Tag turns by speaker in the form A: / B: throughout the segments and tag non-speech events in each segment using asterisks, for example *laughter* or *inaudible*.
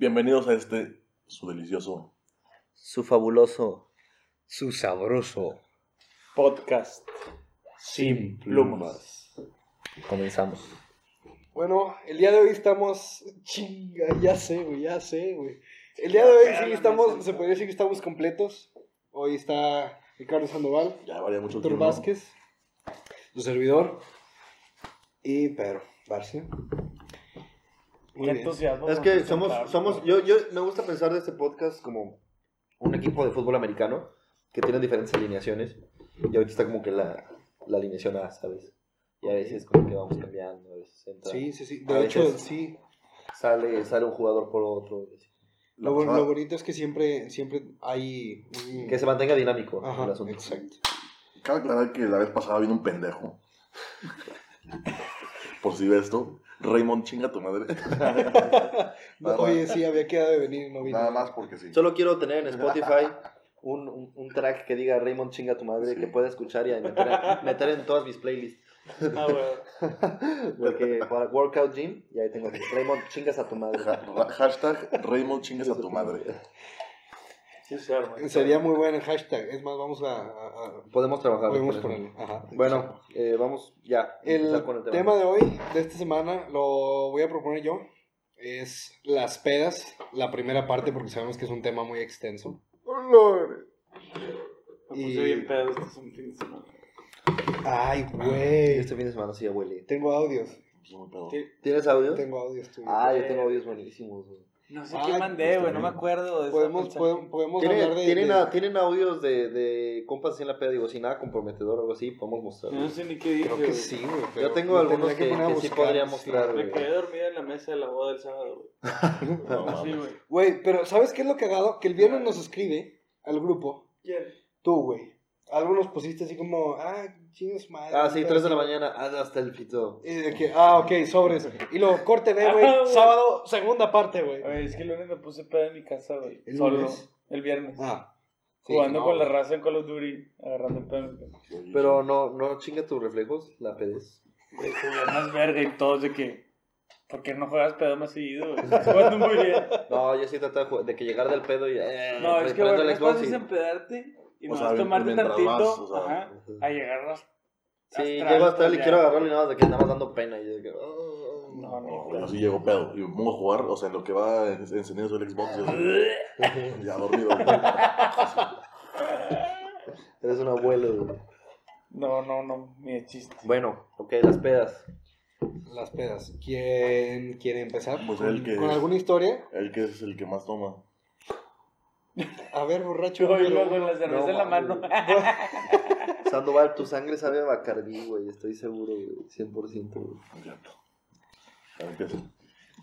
A: Bienvenidos a este, su delicioso.
B: Su fabuloso.
C: Su sabroso.
D: Podcast sin plumas.
B: Comenzamos.
C: Bueno, el día de hoy estamos. Chinga, ya sé, güey, ya sé, güey. El día de hoy sí estamos, se podría decir que estamos completos. Hoy está Ricardo Sandoval,
A: Ya varía mucho
C: Víctor
A: tiempo.
C: Vázquez, su servidor y Pedro Barcia. Muy
D: entusiasmo.
B: Es que somos, somos, yo, yo me gusta pensar de este podcast como un equipo de fútbol americano que tiene diferentes alineaciones y ahorita está como que la, la alineación A, ¿sabes? Y a veces como que vamos cambiando, a veces entra,
C: Sí, sí, sí. De hecho, sí.
B: sale, sale un jugador por otro.
C: Lo, lo bonito es que siempre, siempre hay. un-
B: que se mantenga dinámico
C: Ajá,
B: el asunto.
C: exacto.
A: Cabe aclarar que la vez pasada vino un pendejo. *laughs* Por si ves esto, Raymond chinga tu madre. *laughs*
C: No, oye, sí, había quedado de venir y no vino.
A: Nada más porque sí.
B: Solo quiero tener en Spotify un, un, un track que diga Raymond chinga tu madre
A: Sí.
B: que pueda escuchar y meter, meter en todas mis playlists.
D: Ah, güey. *laughs*
B: Porque para Workout Gym, y ahí tengo Raymond chingas a tu madre.
A: Hashtag Raymond chingas a tu madre.
D: Sí, se arma. *laughs*
C: Sería muy bueno el hashtag. Es más, vamos a. a- a-
B: Podemos trabajar.
C: podemos ponerlo. Ajá.
B: Bueno, eh, vamos ya.
C: El tema. de hoy, de esta semana, lo voy a proponer yo. Es las pedas, la primera parte, porque sabemos que es un tema muy extenso.
D: Me
C: Y-
D: puse bien pedo este es un fin de semana.
C: Ay, güey.
B: Este fin de semana sí, abueli.
C: Tengo audios.
B: ¿Tienes audio?
C: Tengo audios tuyos.
B: Ah, yo tengo audios buenísimos. güey.
D: No sé
C: Ay,
D: qué mandé, güey, no me acuerdo. de
C: podemos, podemos, podemos
B: ¿Tienen,
C: hablar de.
B: ¿tienen,
C: de-
B: a- ¿Tienen audios de, de compas así en la peda? Digo, sin nada comprometedor o algo así, podemos mostrar.
D: No sé ni qué dije.
C: Creo que sí, güey.
B: Yo tengo algunos que, que sí podría
C: sí.
B: mostrar.
D: Me
B: güey.
D: quedé dormida en la mesa de la boda del sábado, güey. *laughs*
A: No,
D: Sí,
A: mames.
D: güey.
C: Güey, pero ¿sabes qué es lo cagado? Que el viernes nos escribe al grupo.
D: ¿Quién?
C: Tú, güey. Algunos pusiste así como, ah, chingos madre.
B: Ah, sí,
C: pero
B: 3 de la mañana, ah, hasta el pito.
C: Y de que, ah, ok, sobres. Y luego, corte güey. *laughs*
D: Ah, güey.
C: sábado, segunda parte, güey.
D: Es que el lunes me puse pedo en mi casa, güey.
C: ¿El
D: Solo.
C: lunes?
D: El viernes.
C: Ah. sí,
D: Jugando
C: no,
D: con la raza en Call of Duty, agarrando el pedo. en mi casa.
B: Pero no, no chinga tus reflejos, la pedez.
D: Güey, más verga y todos de que. ¿Por qué no juegas pedo más seguido, jugando muy bien. *laughs*
B: No, yo sí trataba de, de que llegara del pedo y. Eh,
D: No, es que, güey, no
B: Xbox
D: es
B: y-
D: empedarte y
A: O
D: no
A: sea,
D: vas a tomarte tantito
A: vas, o sea,
D: ajá, a llegar a
B: Sí, llego hasta él y quiero agarrarlo y nada más de que nada más dando pena. Y yo que. oh.
D: No,
A: No, yo sí llego pedo. Y me pongo a jugar, o sea, en lo que va en- encendido el Xbox. yo *laughs* ya dormido. *laughs*
B: Eres un abuelo. güey.
D: No, no, no, ni de chiste.
B: Bueno, ok, las pedas.
C: Las pedas. ¿Quién quiere empezar?
A: Pues
C: ¿Con,
A: el que-
C: con alguna historia?
A: El que es el que más toma.
C: A ver, borracho.
D: Yo luego con la cerveza
B: No,
D: en la mano. *laughs*
B: Sandoval, tu sangre sabe a Bacardí, güey. Estoy seguro, güey. 100%. güey.
A: Es cierto. Ya empieza.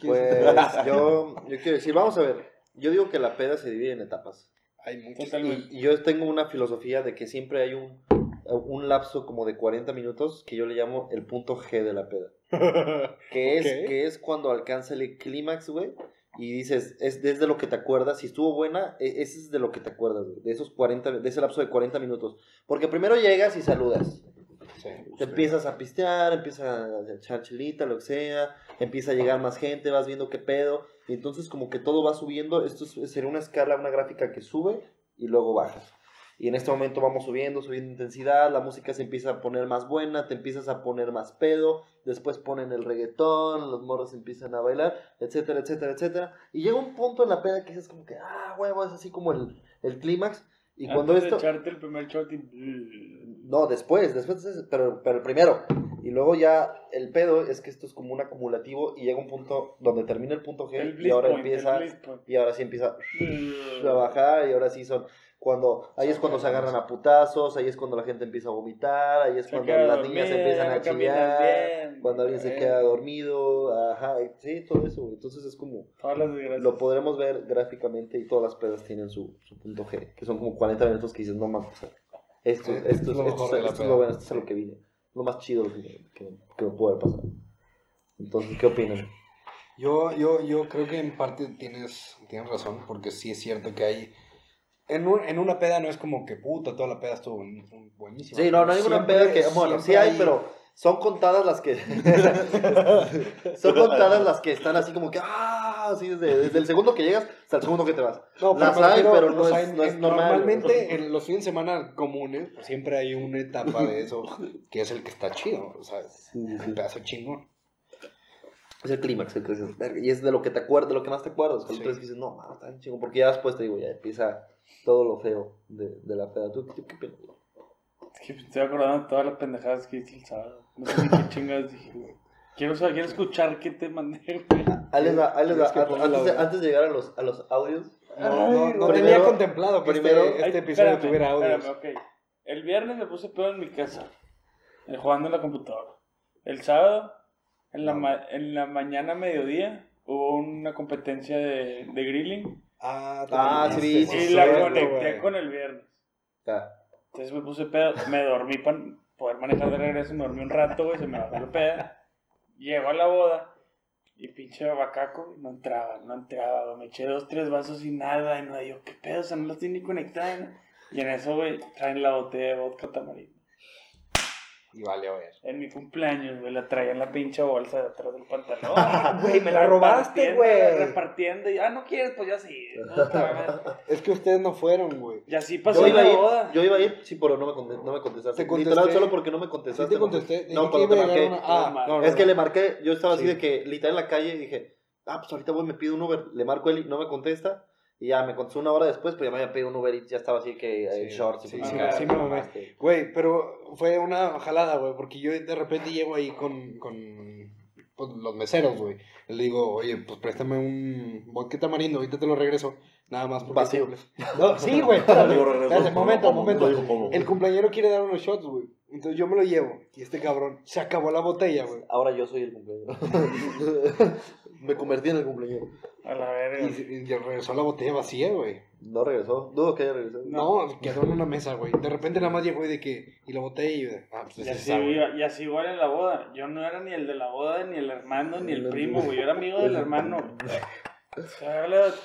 B: Pues yo, yo quiero decir, vamos a ver. Yo digo que la peda se divide en etapas.
C: Hay muchos.
D: Totalmente.
B: Y yo tengo una filosofía de que siempre hay un, un lapso como de 40 minutos que yo le llamo el punto G de la peda. *laughs* Que es, que es cuando alcanza el clímax, güey. Y dices, es desde lo que te acuerdas. Si estuvo buena, e- ese es de lo que te acuerdas, güey. De esos 40, de ese lapso de 40 minutos. Porque primero llegas y saludas.
C: Sí.
B: Te empiezas a pistear, empiezas a echar chelita, lo que sea, empieza a llegar más gente, vas viendo qué pedo, y entonces como que todo va subiendo, esto es- sería una escala, una gráfica que sube y luego baja. Y en este momento vamos subiendo, subiendo intensidad, la música se empieza a poner más buena, te empiezas a poner más pedo, después ponen el reggaetón, los morros empiezan a bailar, etcétera, etcétera, etcétera. Y llega un punto en la peda que dices como que, ah, huevo, es así como el, el clímax. Y cuando
D: Antes de
B: esto...
D: echarte el primer shot y...
B: No, después, después, pero, pero el primero. Y luego ya el pedo es que esto es como un acumulativo y llega un punto donde termina el punto G
D: El
B: y ahora
D: point,
B: empieza y ahora sí empieza *laughs* a bajar y ahora sí son cuando ahí es cuando se agarran a putazos, ahí es cuando la gente empieza a vomitar, ahí es
D: Se
B: cuando las
D: dormida,
B: niñas empiezan a chillar,
D: bien.
B: cuando alguien se queda dormido, ajá, sí, todo eso, entonces es como lo podremos ver gráficamente y todas las pedas tienen su, su punto G, que son como 40 minutos que dices, no mames, o sea, esto,
C: Sí,
B: esto,
C: es lo
B: esto, esto, esto es
C: peda.
B: lo bueno, esto es lo que vine, lo más chido lo que, que, que me puede pasar. Entonces, ¿qué opinan?
C: Yo, yo, yo creo que en parte tienes, tienes razón, porque sí es cierto que hay... En, un- en una peda no es como que puta, toda la peda estuvo buen- buenísima.
B: Sí, no, no hay ninguna
C: Siempre-
B: peda que, bueno, sí hay, pero son contadas las que, *laughs* son contadas las que están así como que, ah, así desde, desde el segundo que llegas hasta el segundo que te vas.
C: No,
B: Las
C: me
B: hay, pero no es- no es
C: en-
B: normal,
C: Normalmente en los fines de semana comunes siempre hay una etapa de eso que es el que está chido, o sea, es un pedazo chingón.
B: Es el clímax, el que dices, y es de lo que te acuerdas, de lo que más te acuerdas. Que
C: Sí.
B: tú dices, no, mames, está bien chingo, porque ya después te digo, ya empieza todo lo feo de, de la peda. ¿Tú, tú qué piensas?
D: Es que estoy acordando de todas las pendejadas que hice el sábado. No sé ni qué *laughs* chingas dije, güey. Quiero, saber, quiero escuchar qué te mandé, güey.
B: Ahí les va, ahí les va.
C: ¿Quieres que ponga
B: Antes, de, antes de llegar a los, a los audios,
C: No, no, no
B: Primero-
C: tenía contemplado que
B: primero-
C: este, este episodio
D: espérame,
C: tuviera audios.
D: espérame, ok. El viernes me puse pedo en mi casa, eh, jugando en la computadora. El sábado, en la, ma- en la mañana, mediodía, hubo una competencia de, de grilling.
C: Ah,
B: Ah, sí,
D: y la conecté con el viernes.
B: ya.
D: Entonces me puse pedo, me dormí para poder manejar de regreso, me dormí un rato, güey, se me bajó la peda. Llego a la boda y pinche bacaco, no entraba, no entraba. Me eché dos, tres vasos y nada, y no, yo, qué pedo, o sea, no lo estoy ni conectado. ¿no? Y en eso, güey, traen la botella de vodka tamarindo.
C: Y vale, a ver.
D: En mi cumpleaños, güey, la traía en la pinche bolsa de atrás del pantalón. *laughs*
C: Güey, me la robaste,
D: Repartiendo,
C: güey.
D: Repartiendo, y, ah, no quieres, pues ya sí. *laughs*
C: Es que ustedes no fueron, güey.
D: Y así pasó
B: Yo iba, a
D: la
B: ir,
D: boda.
B: yo iba a ir, sí, pero no me, no me contestaste.
C: Te contesté.
B: Literal, solo porque no me
C: Sí
B: contestaste.
C: te contesté.
B: No, cuando te marqué.
C: una- Ah,
D: No,
C: no, no,
B: Es que
C: no.
B: le marqué, yo estaba así
C: Sí.
B: de que literal en la calle y dije, ah, pues ahorita voy, me pido un Uber, le marco él y no me contesta. Y ya me contestó una hora después, pero ya me había pedido un Uber y ya estaba así que en
C: Sí,
B: shorts. y
C: sí,
B: pues,
D: sí, sí
C: me mamé.
B: mamaste.
C: Güey, pero fue una jalada, güey, porque yo de repente llego ahí con, con pues, los meseros, güey. Le digo, oye, pues préstame un vodka tamarindo, ahorita te lo regreso. Nada más porque...
B: Vacío.
C: No, sí, güey, *laughs* espérate, momento, momento. El cumpleañero quiere dar unos shots, güey. Entonces yo me lo llevo. Y este cabrón se acabó la botella, güey.
B: Ahora yo soy el cumpleaños. *laughs* me convertí en el cumpleaños.
D: A la verga.
C: Y, y regresó la botella vacía, güey.
B: No regresó, dudo que haya regresado.
C: No, quedó en una mesa, güey. De repente nada más llegó y de que... Y la botella y yo de... Ah, pues
D: Y así, y así igual en la boda. Yo no era ni el de la boda, ni el hermano, ni el primo, güey. Yo era amigo del hermano.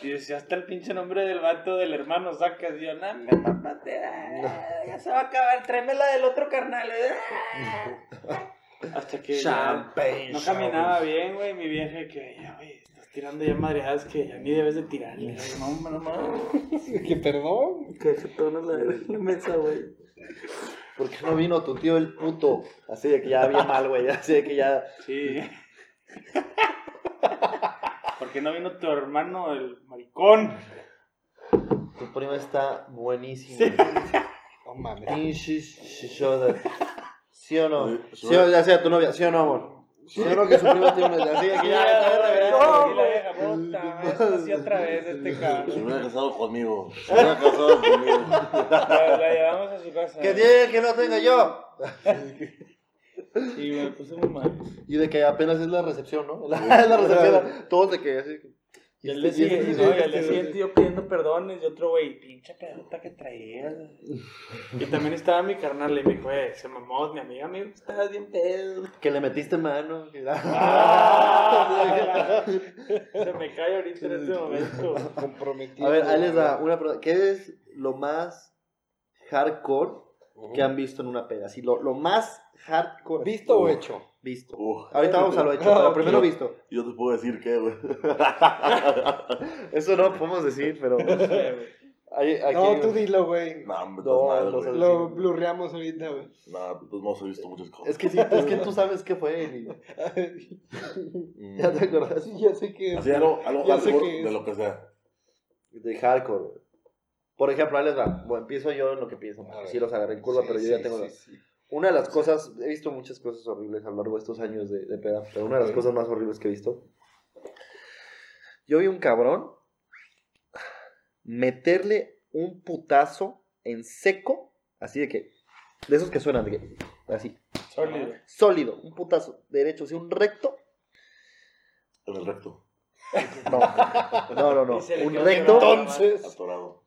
D: Y decía hasta el pinche nombre del vato del hermano, sacas. Y yo, no, me mamaste, ah, ya se va a acabar, tráeme la del otro carnal. *laughs* *laughs* ah". Hasta que ya
B: Champagne.
D: no caminaba bien, güey. Mi vieja que, ya, güey, estás tirando ya madreadas que ya ni debes de tirar. Y yo, no, no, no. *laughs*
C: Que perdón.
B: Que se torna la, la mesa, güey. ¿Por qué no vino tu tío el puto? Así de que ya había mal, güey. Así de que ya.
D: Sí. *laughs* ¿Por qué no vino tu hermano, el maricón?
B: Tu prima está buenísima.
C: No mames.
B: ¿Sí o no?
A: Sí,
B: ¿Sí o ya sea tu novia? ¿Sí o no, amor? ¿Sí o no que su prima tiene una así que ya
D: la vieja, puta, esto sí otra vez este
A: Se
D: cabrón.
A: hubiera casado conmigo. Se hubiera casado *laughs* conmigo.
D: La, la llevamos a su casa.
B: Que tiene que no tenga yo.
D: Sí, me puse muy mal.
B: Y de que apenas es la recepción, ¿no? *laughs* La, es la recepción. Todos de que así.
D: Y al día siguiente, no, siguiente yo pidiendo perdones y otro güey, pinche pedota que traías. Y también estaba mi carnal y me dijo, eh, se mamó, mi amiga, amigo, estabas bien pedo.
B: Que le metiste mano.
D: Ah, *laughs* se me cae ahorita en este momento.
C: Comprometido.
B: A ver, ahí les da una pregunta. ¿Qué es lo más hardcore que han visto en una peda? Así, lo, lo más hardcore.
C: ¿Visto o hecho?
B: Visto. Ahorita vamos a lo hecho, *laughs* pero primero visto.
A: Yo te puedo decir que, güey. *laughs*
B: Eso no podemos decir, pero. Ahí- aquí-
C: No, tú dilo, güey.
A: No, hombre,
B: No,
A: mal, güey.
B: sabes.
C: Lo blurreamos ahorita, güey.
A: No, pues no he visto muchas cosas.
B: Es que sí, es que *laughs* tú sabes qué fue. Eli.
A: Mm.
B: Ya te acuerdas.
C: Sí, ya sé que es.
A: Así algo, algo
C: Ya sé qué es.
A: de lo que sea.
B: De hardcore. güey. Por ejemplo, ahí les va. Bueno, empiezo yo en lo que pienso. Sí los agarré en curva,
C: Sí,
B: pero yo
C: sí,
B: ya tengo
C: sí, sí.
B: Una de las cosas, he visto muchas cosas horribles a lo largo de estos años de, de peda, pero una de las cosas más horribles que he visto. Yo vi un cabrón meterle un putazo en seco, así de que, de esos que suenan, de que, así,
D: Sólido.
B: sólido, un putazo derecho, así un recto,
A: En el recto.
B: no, no, no, no, *laughs* un recto.
C: Entonces.
A: Atorado.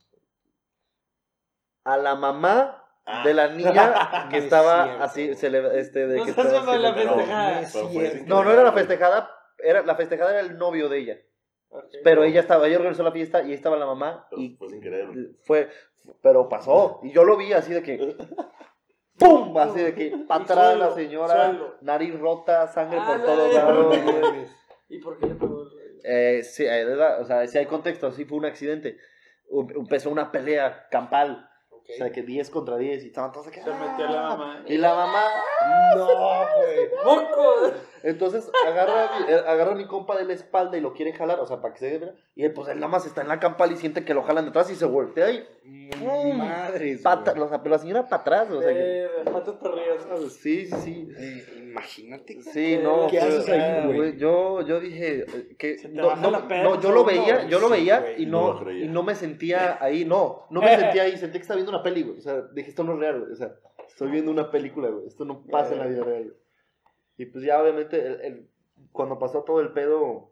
B: a la mamá
A: Ah.
B: de la niña *laughs* que estaba así, se le, este, de
D: No
B: que estaba así,
D: la festejada.
A: fue sin
B: No, no era la festejada, era, la festejada era el novio de ella. Pero ella estaba, ella organizó la fiesta y ahí estaba la mamá
A: Pero
B: y
A: fue sin querer.
B: fue, pero pasó. Y yo lo vi así de que, *laughs* ¡pum! Así de que, para atrás la señora,
D: suelo.
B: nariz rota, sangre
D: Ah,
B: por
D: la
B: todos lados.
D: ¿Y por qué le pegó?
B: Eh, sí, eh, o sea, sí hay contexto, sí fue un accidente. Empezó una pelea campal.
C: Ok.
B: O sea, que 10 contra 10 y estaban todos aquí.
D: Se metió la mamá.
B: Y la mamá.
C: No, güey.
D: ¡Moco!
B: Entonces agarra, eh, agarra a mi compa de la espalda y lo quiere jalar, o sea, para que se vea. Y él, pues él nada más está en la campal y siente que lo jalan detrás y se voltea y.
C: Mm, Madres.
B: Pata,
C: güey.
B: o sea, pero la señora para atrás, o sea. que-
D: Eh, perdidas.
B: sí, sí, sí.
C: Eh, imagínate.
B: Sí, no.
C: ¿Qué haces ahí,
B: ah,
C: güey?
B: Yo, yo dije eh, que
D: Se te
B: no,
D: baja
B: no,
D: la
B: no, yo lo veía, yo lo veía y
A: No lo
B: y no me sentía ahí, no, no me *laughs* sentía ahí, sentí que estaba viendo una peli, güey. O sea, dije, esto no es real, güey. O sea, estoy viendo una película, güey. Esto no pasa en la vida real. güey. Y pues ya obviamente el, el- cuando pasó todo el pedo,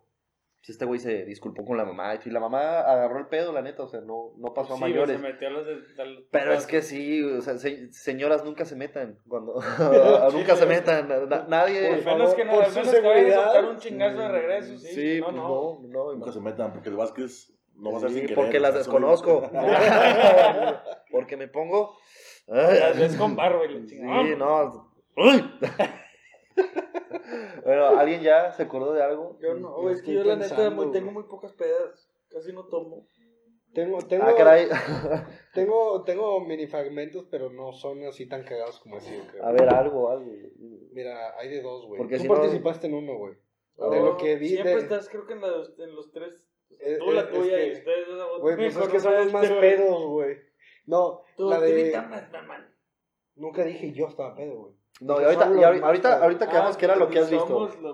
B: pues este güey se disculpó con la mamá. Y la mamá agarró el pedo, la neta, o sea, no, no pasó a
D: Sí,
B: mayores.
D: Se metió a los de, a los-
B: Pero es que sí, o sea, se- señoras nunca se metan cuando *laughs* *laughs* nunca se metan, na- nadie.
D: Por menos que no,
C: por
D: menos que
C: seguridad.
D: soltar un chingazo de regreso, sí.
B: Sí,
D: no,
B: pues
D: no.
B: no, no,
A: Nunca se metan, porque el Vázquez no va a ser
B: Sí,
A: sin querer.
B: porque las desconozco. *laughs* porque me pongo.
D: Las ves con barro y la
B: Sí, no. ¡Uy! Bueno, ¿alguien ya se acordó de algo?
D: Yo no,
C: Yo
D: es que yo la neta
C: pensando,
D: muy- tengo muy pocas pedas. Casi no tomo.
C: Tengo, tengo,
B: Ah, caray. *laughs*
C: tengo, tengo mini fragmentos, pero no son así tan cagados como así, creo.
B: A ver, algo, algo.
C: Mira, hay de dos, güey.
B: Porque
C: Tú
B: si no-
C: participaste en uno, güey.
B: Oh,
C: de lo que vi.
D: Siempre
C: de-
D: estás, creo que en, la- en los tres.
C: Eh,
D: tú, la tuya
C: es
D: y ustedes dos.
C: Güey, pues es que
D: no
C: somos más pedos, güey. No,
D: Tú,
C: la de...
D: más, mamá.
C: Nunca dije yo estaba pedo, güey.
B: No, y ahorita, y ahorita, ahorita, ahorita quedamos
D: Ah,
B: que era lo que has visto. No,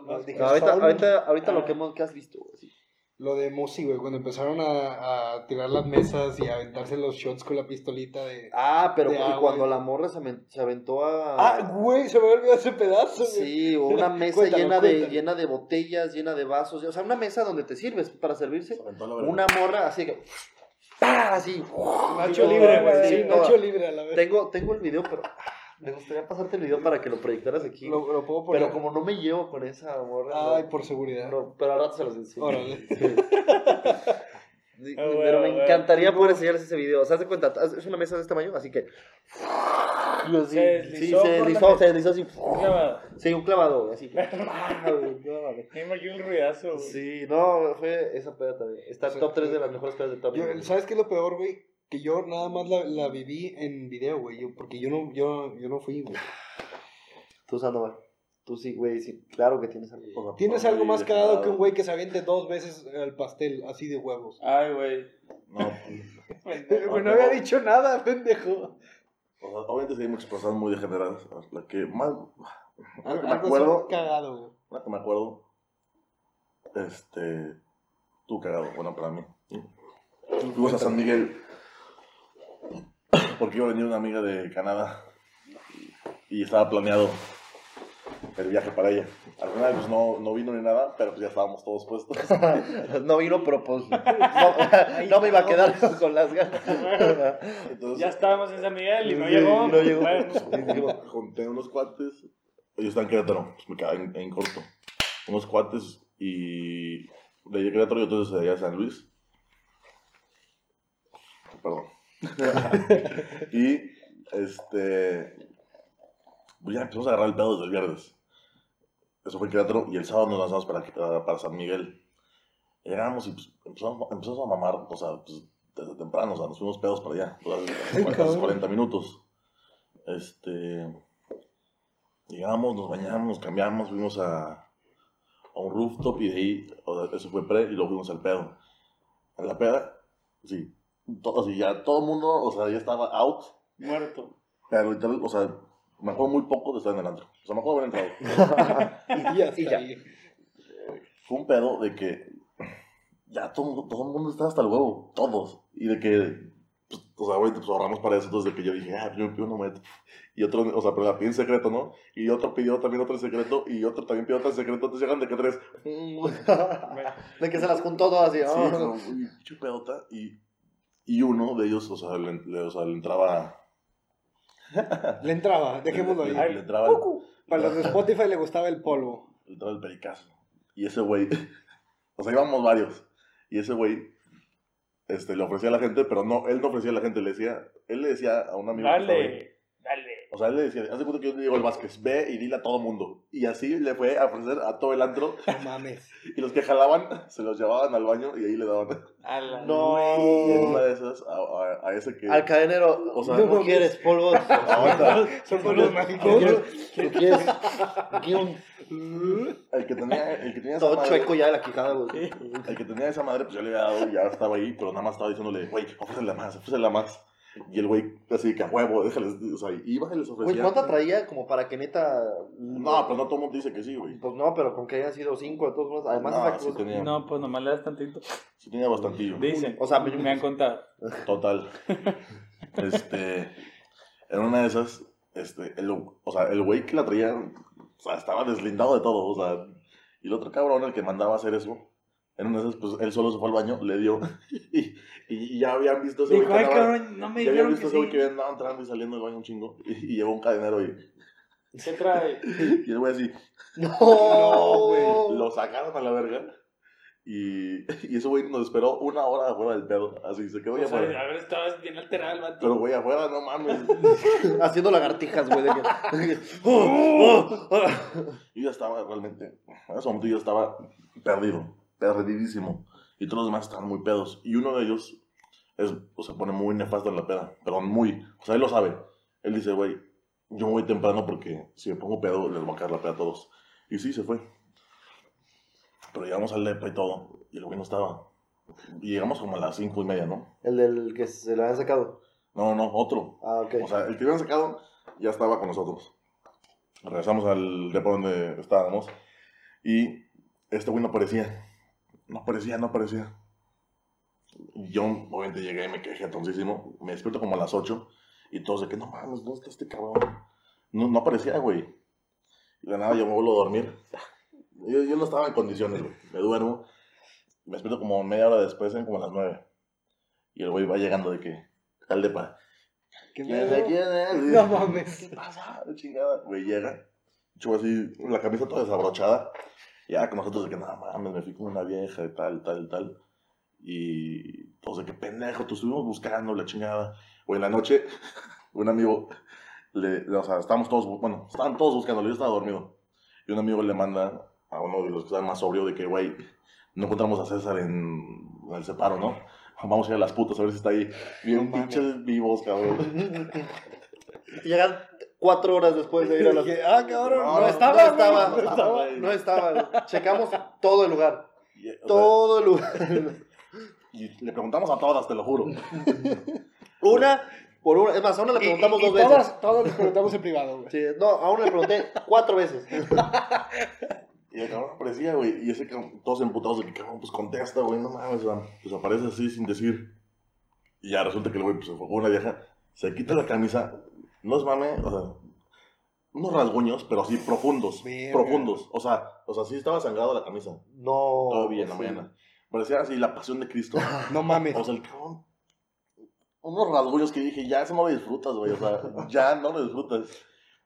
B: ahorita, ahorita, ahorita
D: Ah.
B: lo que, hemos, que has visto. güey, sí.
C: Lo de Musi, güey, cuando empezaron a, a tirar las mesas y a aventarse los shots con la pistolita de...
B: Ah, pero
C: De
B: cuando la morra se, aventó a.
C: Ah, güey, se me había olvidado ese pedazo, güey.
B: Sí, o una *laughs* mesa llena, de, llena de botellas, llena de vasos. O sea, una mesa donde te sirves para servirse. Una morra así que. ¡pah! Así.
C: Nacho libre, güey.
B: sí.
C: Nacho libre a la vez.
B: Tengo, tengo el video, pero. Me gustaría pasarte el video para que lo proyectaras aquí.
C: Lo, lo puedo poner.
B: pero como no me llevo con esa morra.
C: Ay,
B: no,
C: por seguridad.
B: no, pero rato se los enseño.
C: Órale. *laughs* *laughs*
B: Sí,
D: Ah, bueno,
B: pero me
D: bueno.
B: encantaría poder enseñarles ese video. O sea, haz de cuenta, es una mesa de este tamaño, así que.
D: Se
B: sí,
D: deslizó
B: se
D: por la
B: deslizó, se deslizó así.
D: Clavado.
B: Sí, un clavado, güey, así. *laughs*
D: Me imagino el ruidazo.
B: Sí, no, fue esa peda también. Está
C: O sea,
B: top 3 de las mejores pedas de top.
C: Yo- ¿Sabes qué es lo peor, güey? Que yo nada más la, la viví en video, güey. Yo, porque yo no, yo, yo no fui, güey.
B: Tú, Sandoval. Tú sí, güey, sí. Claro que tienes algo.
C: ¿Tienes algo más cagado que un güey que se aviente dos veces el pastel, así de huevos?
D: Ay, güey.
A: No, *laughs*
C: Güey, no había dicho nada, pendejo.
A: o sea, obviamente sí hay muchas personas muy degeneradas. La que más. La que me acuerdo.
C: cagado, güey.
A: La que me acuerdo. Este. Tú cagado, bueno, para mí. Fuimos a San Miguel. Porque iba a venir una amiga de Canadá. Y estaba planeado el viaje para ella. Al final, pues no, no vino ni nada, pero pues ya estábamos todos puestos. *laughs*
B: No vino, pero pues. *laughs* No, no me iba a quedar con las ganas.
A: Entonces,
D: Ya estábamos en San Miguel y no
B: Sí,
D: llegó.
B: no llegó.
D: Bueno,
A: junté unos cuates. Ellos están en Querétaro, pues me quedaba en, en corto. Unos cuates y de Querétaro y otros de allá a San Luis. Perdón. *laughs* y este. Pues ya empezamos a agarrar el pedo desde el viernes. Eso fue en Querétaro y el sábado nos lanzamos para, para San Miguel. Llegamos y pues, empezamos, empezamos a mamar, o sea, pues, desde temprano, o sea, nos fuimos pedos para allá, las 40 minutos. Este. Llegamos, nos bañamos, nos cambiamos, fuimos a, a un rooftop y de ahí, o sea, eso fue pre y luego fuimos al pedo. En la peda, sí, todo, así, ya todo el mundo, o sea, ya estaba out,
D: muerto.
A: pero literal, o sea, me acuerdo muy poco de estar en el antro. O sea, me acuerdo de haber entrado. *laughs* *laughs*
C: Y ya,
B: Y ya.
C: ahí.
A: Fue un pedo de que ya todo, todo el mundo estaba hasta el huevo, todos. Y de que, pues, o sea, ahorita pues ahorramos para eso, entonces de que yo dije, ah, yo me pido un meto. Y otro, o sea, pero la pidió en secreto, ¿no? Y otro pidió también otro en secreto, y otro también pidió otro en secreto, entonces llegan de que tres. *laughs*
B: De que se las juntó todas así.
A: Sí,
B: ¿no?
A: como, uy, pinche pedota. Y, y uno de ellos, o sea, le, le- o sea, le entraba. *laughs*
C: Le entraba, dejémoslo
A: le,
C: ahí.
A: le entraba,
C: Para los de *laughs* Spotify le gustaba el polvo.
A: le entraba el pericazo. Y ese güey, *laughs* o sea, íbamos varios. Y ese güey, este, le ofrecía a la gente, pero no, él no ofrecía a la gente, le decía, él le decía a un amigo. que
D: Dale, dale.
A: O sea, él le decía, hace cuenta que yo le digo al Vázquez, ve y dile a todo mundo. Y así le fue a ofrecer a todo el antro.
C: No mames. *laughs*
A: Y los que jalaban, se los llevaban al baño y ahí le daban.
D: A la
B: No.
A: Y en una de esas, a, a- a ese que...
B: Al cadenero,
A: O sea,
B: ¿no,
C: no
B: quieres polvos? *laughs*
A: Aguanta.
C: Son polvos
B: ¿Tú
C: mágicos.
B: quieres? ¿Tú quieres? ¿Quieres un
A: El que tenía, el que tenía esa
B: todo
A: madre,
B: chueco ya de la quijada, güey?
A: el que tenía esa madre, pues ya le había dado y ya estaba ahí, pero nada más estaba diciéndole, güey, ofrécela más, ofrécela más. Y el güey, así que a huevo, déjales, o sea, iba y les ofrecía.
B: Güey, ¿cuánto traía como para que neta...
A: No, pero no todo el mundo dice que sí, güey.
B: Pues no, pero con que hayan sido cinco de todos modos. Además,
A: No,
B: esa
A: sí
B: cosa-
A: tenía,
D: No, pues nomás le das tantito.
A: sí tenía bastantillo.
D: Dicen.
B: O sea,
D: me han contado.
A: Total. *laughs* Este, en una de esas, este, el, o sea, el güey que la traía, o sea, estaba deslindado de todo, o sea, y el otro cabrón, el que mandaba a hacer eso, en una de esas, pues, él solo se fue al baño, le dio, *laughs* *laughs* y, y ya habían visto ese güey
D: Dijo, ay, cabrón, no me
A: ya habían visto
D: que
A: ese güey que
D: sí.
A: andaba entrando y saliendo del baño un chingo, y, y llegó un cadenero y,
D: ¿Qué trae? *laughs*
A: y el güey así,
B: No,
C: güey.
A: lo sacaron a la verga, y, y ese güey nos esperó una hora afuera del pedo, así, se quedó ya afuera.
D: a ver, estabas bien alterado el vato.
A: Pero güey, afuera, no mames.
B: Haciendo lagartijas, güey. de que- Oh, oh, oh.
A: Yo ya estaba realmente, en ese momento yo estaba perdido, perdidísimo. Y todos los demás estaban muy pedos. Y uno de ellos es, o se pone muy nefasto en la peda, perdón, muy. O sea, él lo sabe. Él dice, güey, yo me voy temprano porque si me pongo pedo les voy a caer la peda a todos. Y sí, se fue. Pero llegamos al depa y todo, y el güey no estaba. Y llegamos como a las cinco y media, ¿no?
B: El del que se lo habían sacado.
A: No, no, otro.
B: Ah, ok.
A: O sea, el que habían sacado ya estaba con nosotros. Regresamos al depo donde estábamos y este güey no aparecía. No aparecía, no aparecía. Yo, obviamente, llegué y me quejé toncísimo. Me despierto como a las 8 y todos de que no mames, ¿dónde está este cabrón? No, no aparecía, güey. Y de nada, yo me vuelvo a dormir. Yo, yo no estaba en condiciones, güey. Me duermo. Me despierto como media hora después, eran como las 9. Y el güey va llegando de que al depa.
C: ¿Qué
A: ¿Quién es? ¿Quién es?
C: No mames.
A: ¿Qué pasa? La chingada. Güey, llega. Yo así, la camisa toda desabrochada. Ya con nosotros de que, nada mames, me fui con una vieja y tal, tal, tal. Y todos de que pendejo, te estuvimos buscando, la chingada. Güey, en la noche, *laughs* un amigo, le, o sea, estábamos todos, bu- bueno, estaban todos buscándolo, yo estaba dormido. Y un amigo le manda a uno de los que estaban más sobrio de que, güey, no encontramos a César en, en el separo, ¿no? Vamos a ir a las putas a ver si está ahí. Bien pinches vivos, cabrón. *laughs*
B: Llegan cuatro horas después de ir a *laughs* la...
C: Dije, ah, cabrón, no,
B: no
C: estaba,
B: no estaba,
C: no estaba.
B: No estaba. Checamos todo el lugar.
A: Y, o sea,
B: Todo el lugar.
A: y le preguntamos a todas, te lo juro. *laughs*
B: Una por una. Es más, a una le preguntamos
C: y- y
B: dos veces.
C: Todas, todas les preguntamos en privado, güey.
B: Sí, no, a una le pregunté cuatro veces. *laughs*
A: Y el cabrón aparecía, güey. Y ese cabrón, todos emputados de que, cabrón, pues contesta, güey, no mames, pues aparece así sin decir. Y ya resulta que el güey, pues se fue una vieja, se quita la camisa, no es mame, o sea, unos rasguños, pero así profundos,
C: Verga.
A: profundos. O sea, o sea, sí estaba sangrado la camisa,
B: No.
A: todavía en la
B: sí.
A: mañana. Parecía así la pasión de Cristo. *laughs*
C: No mames.
A: O sea, el cabrón. Unos rasguños que dije, ya eso no lo disfrutas, güey. O sea, *laughs* ya no lo disfrutas.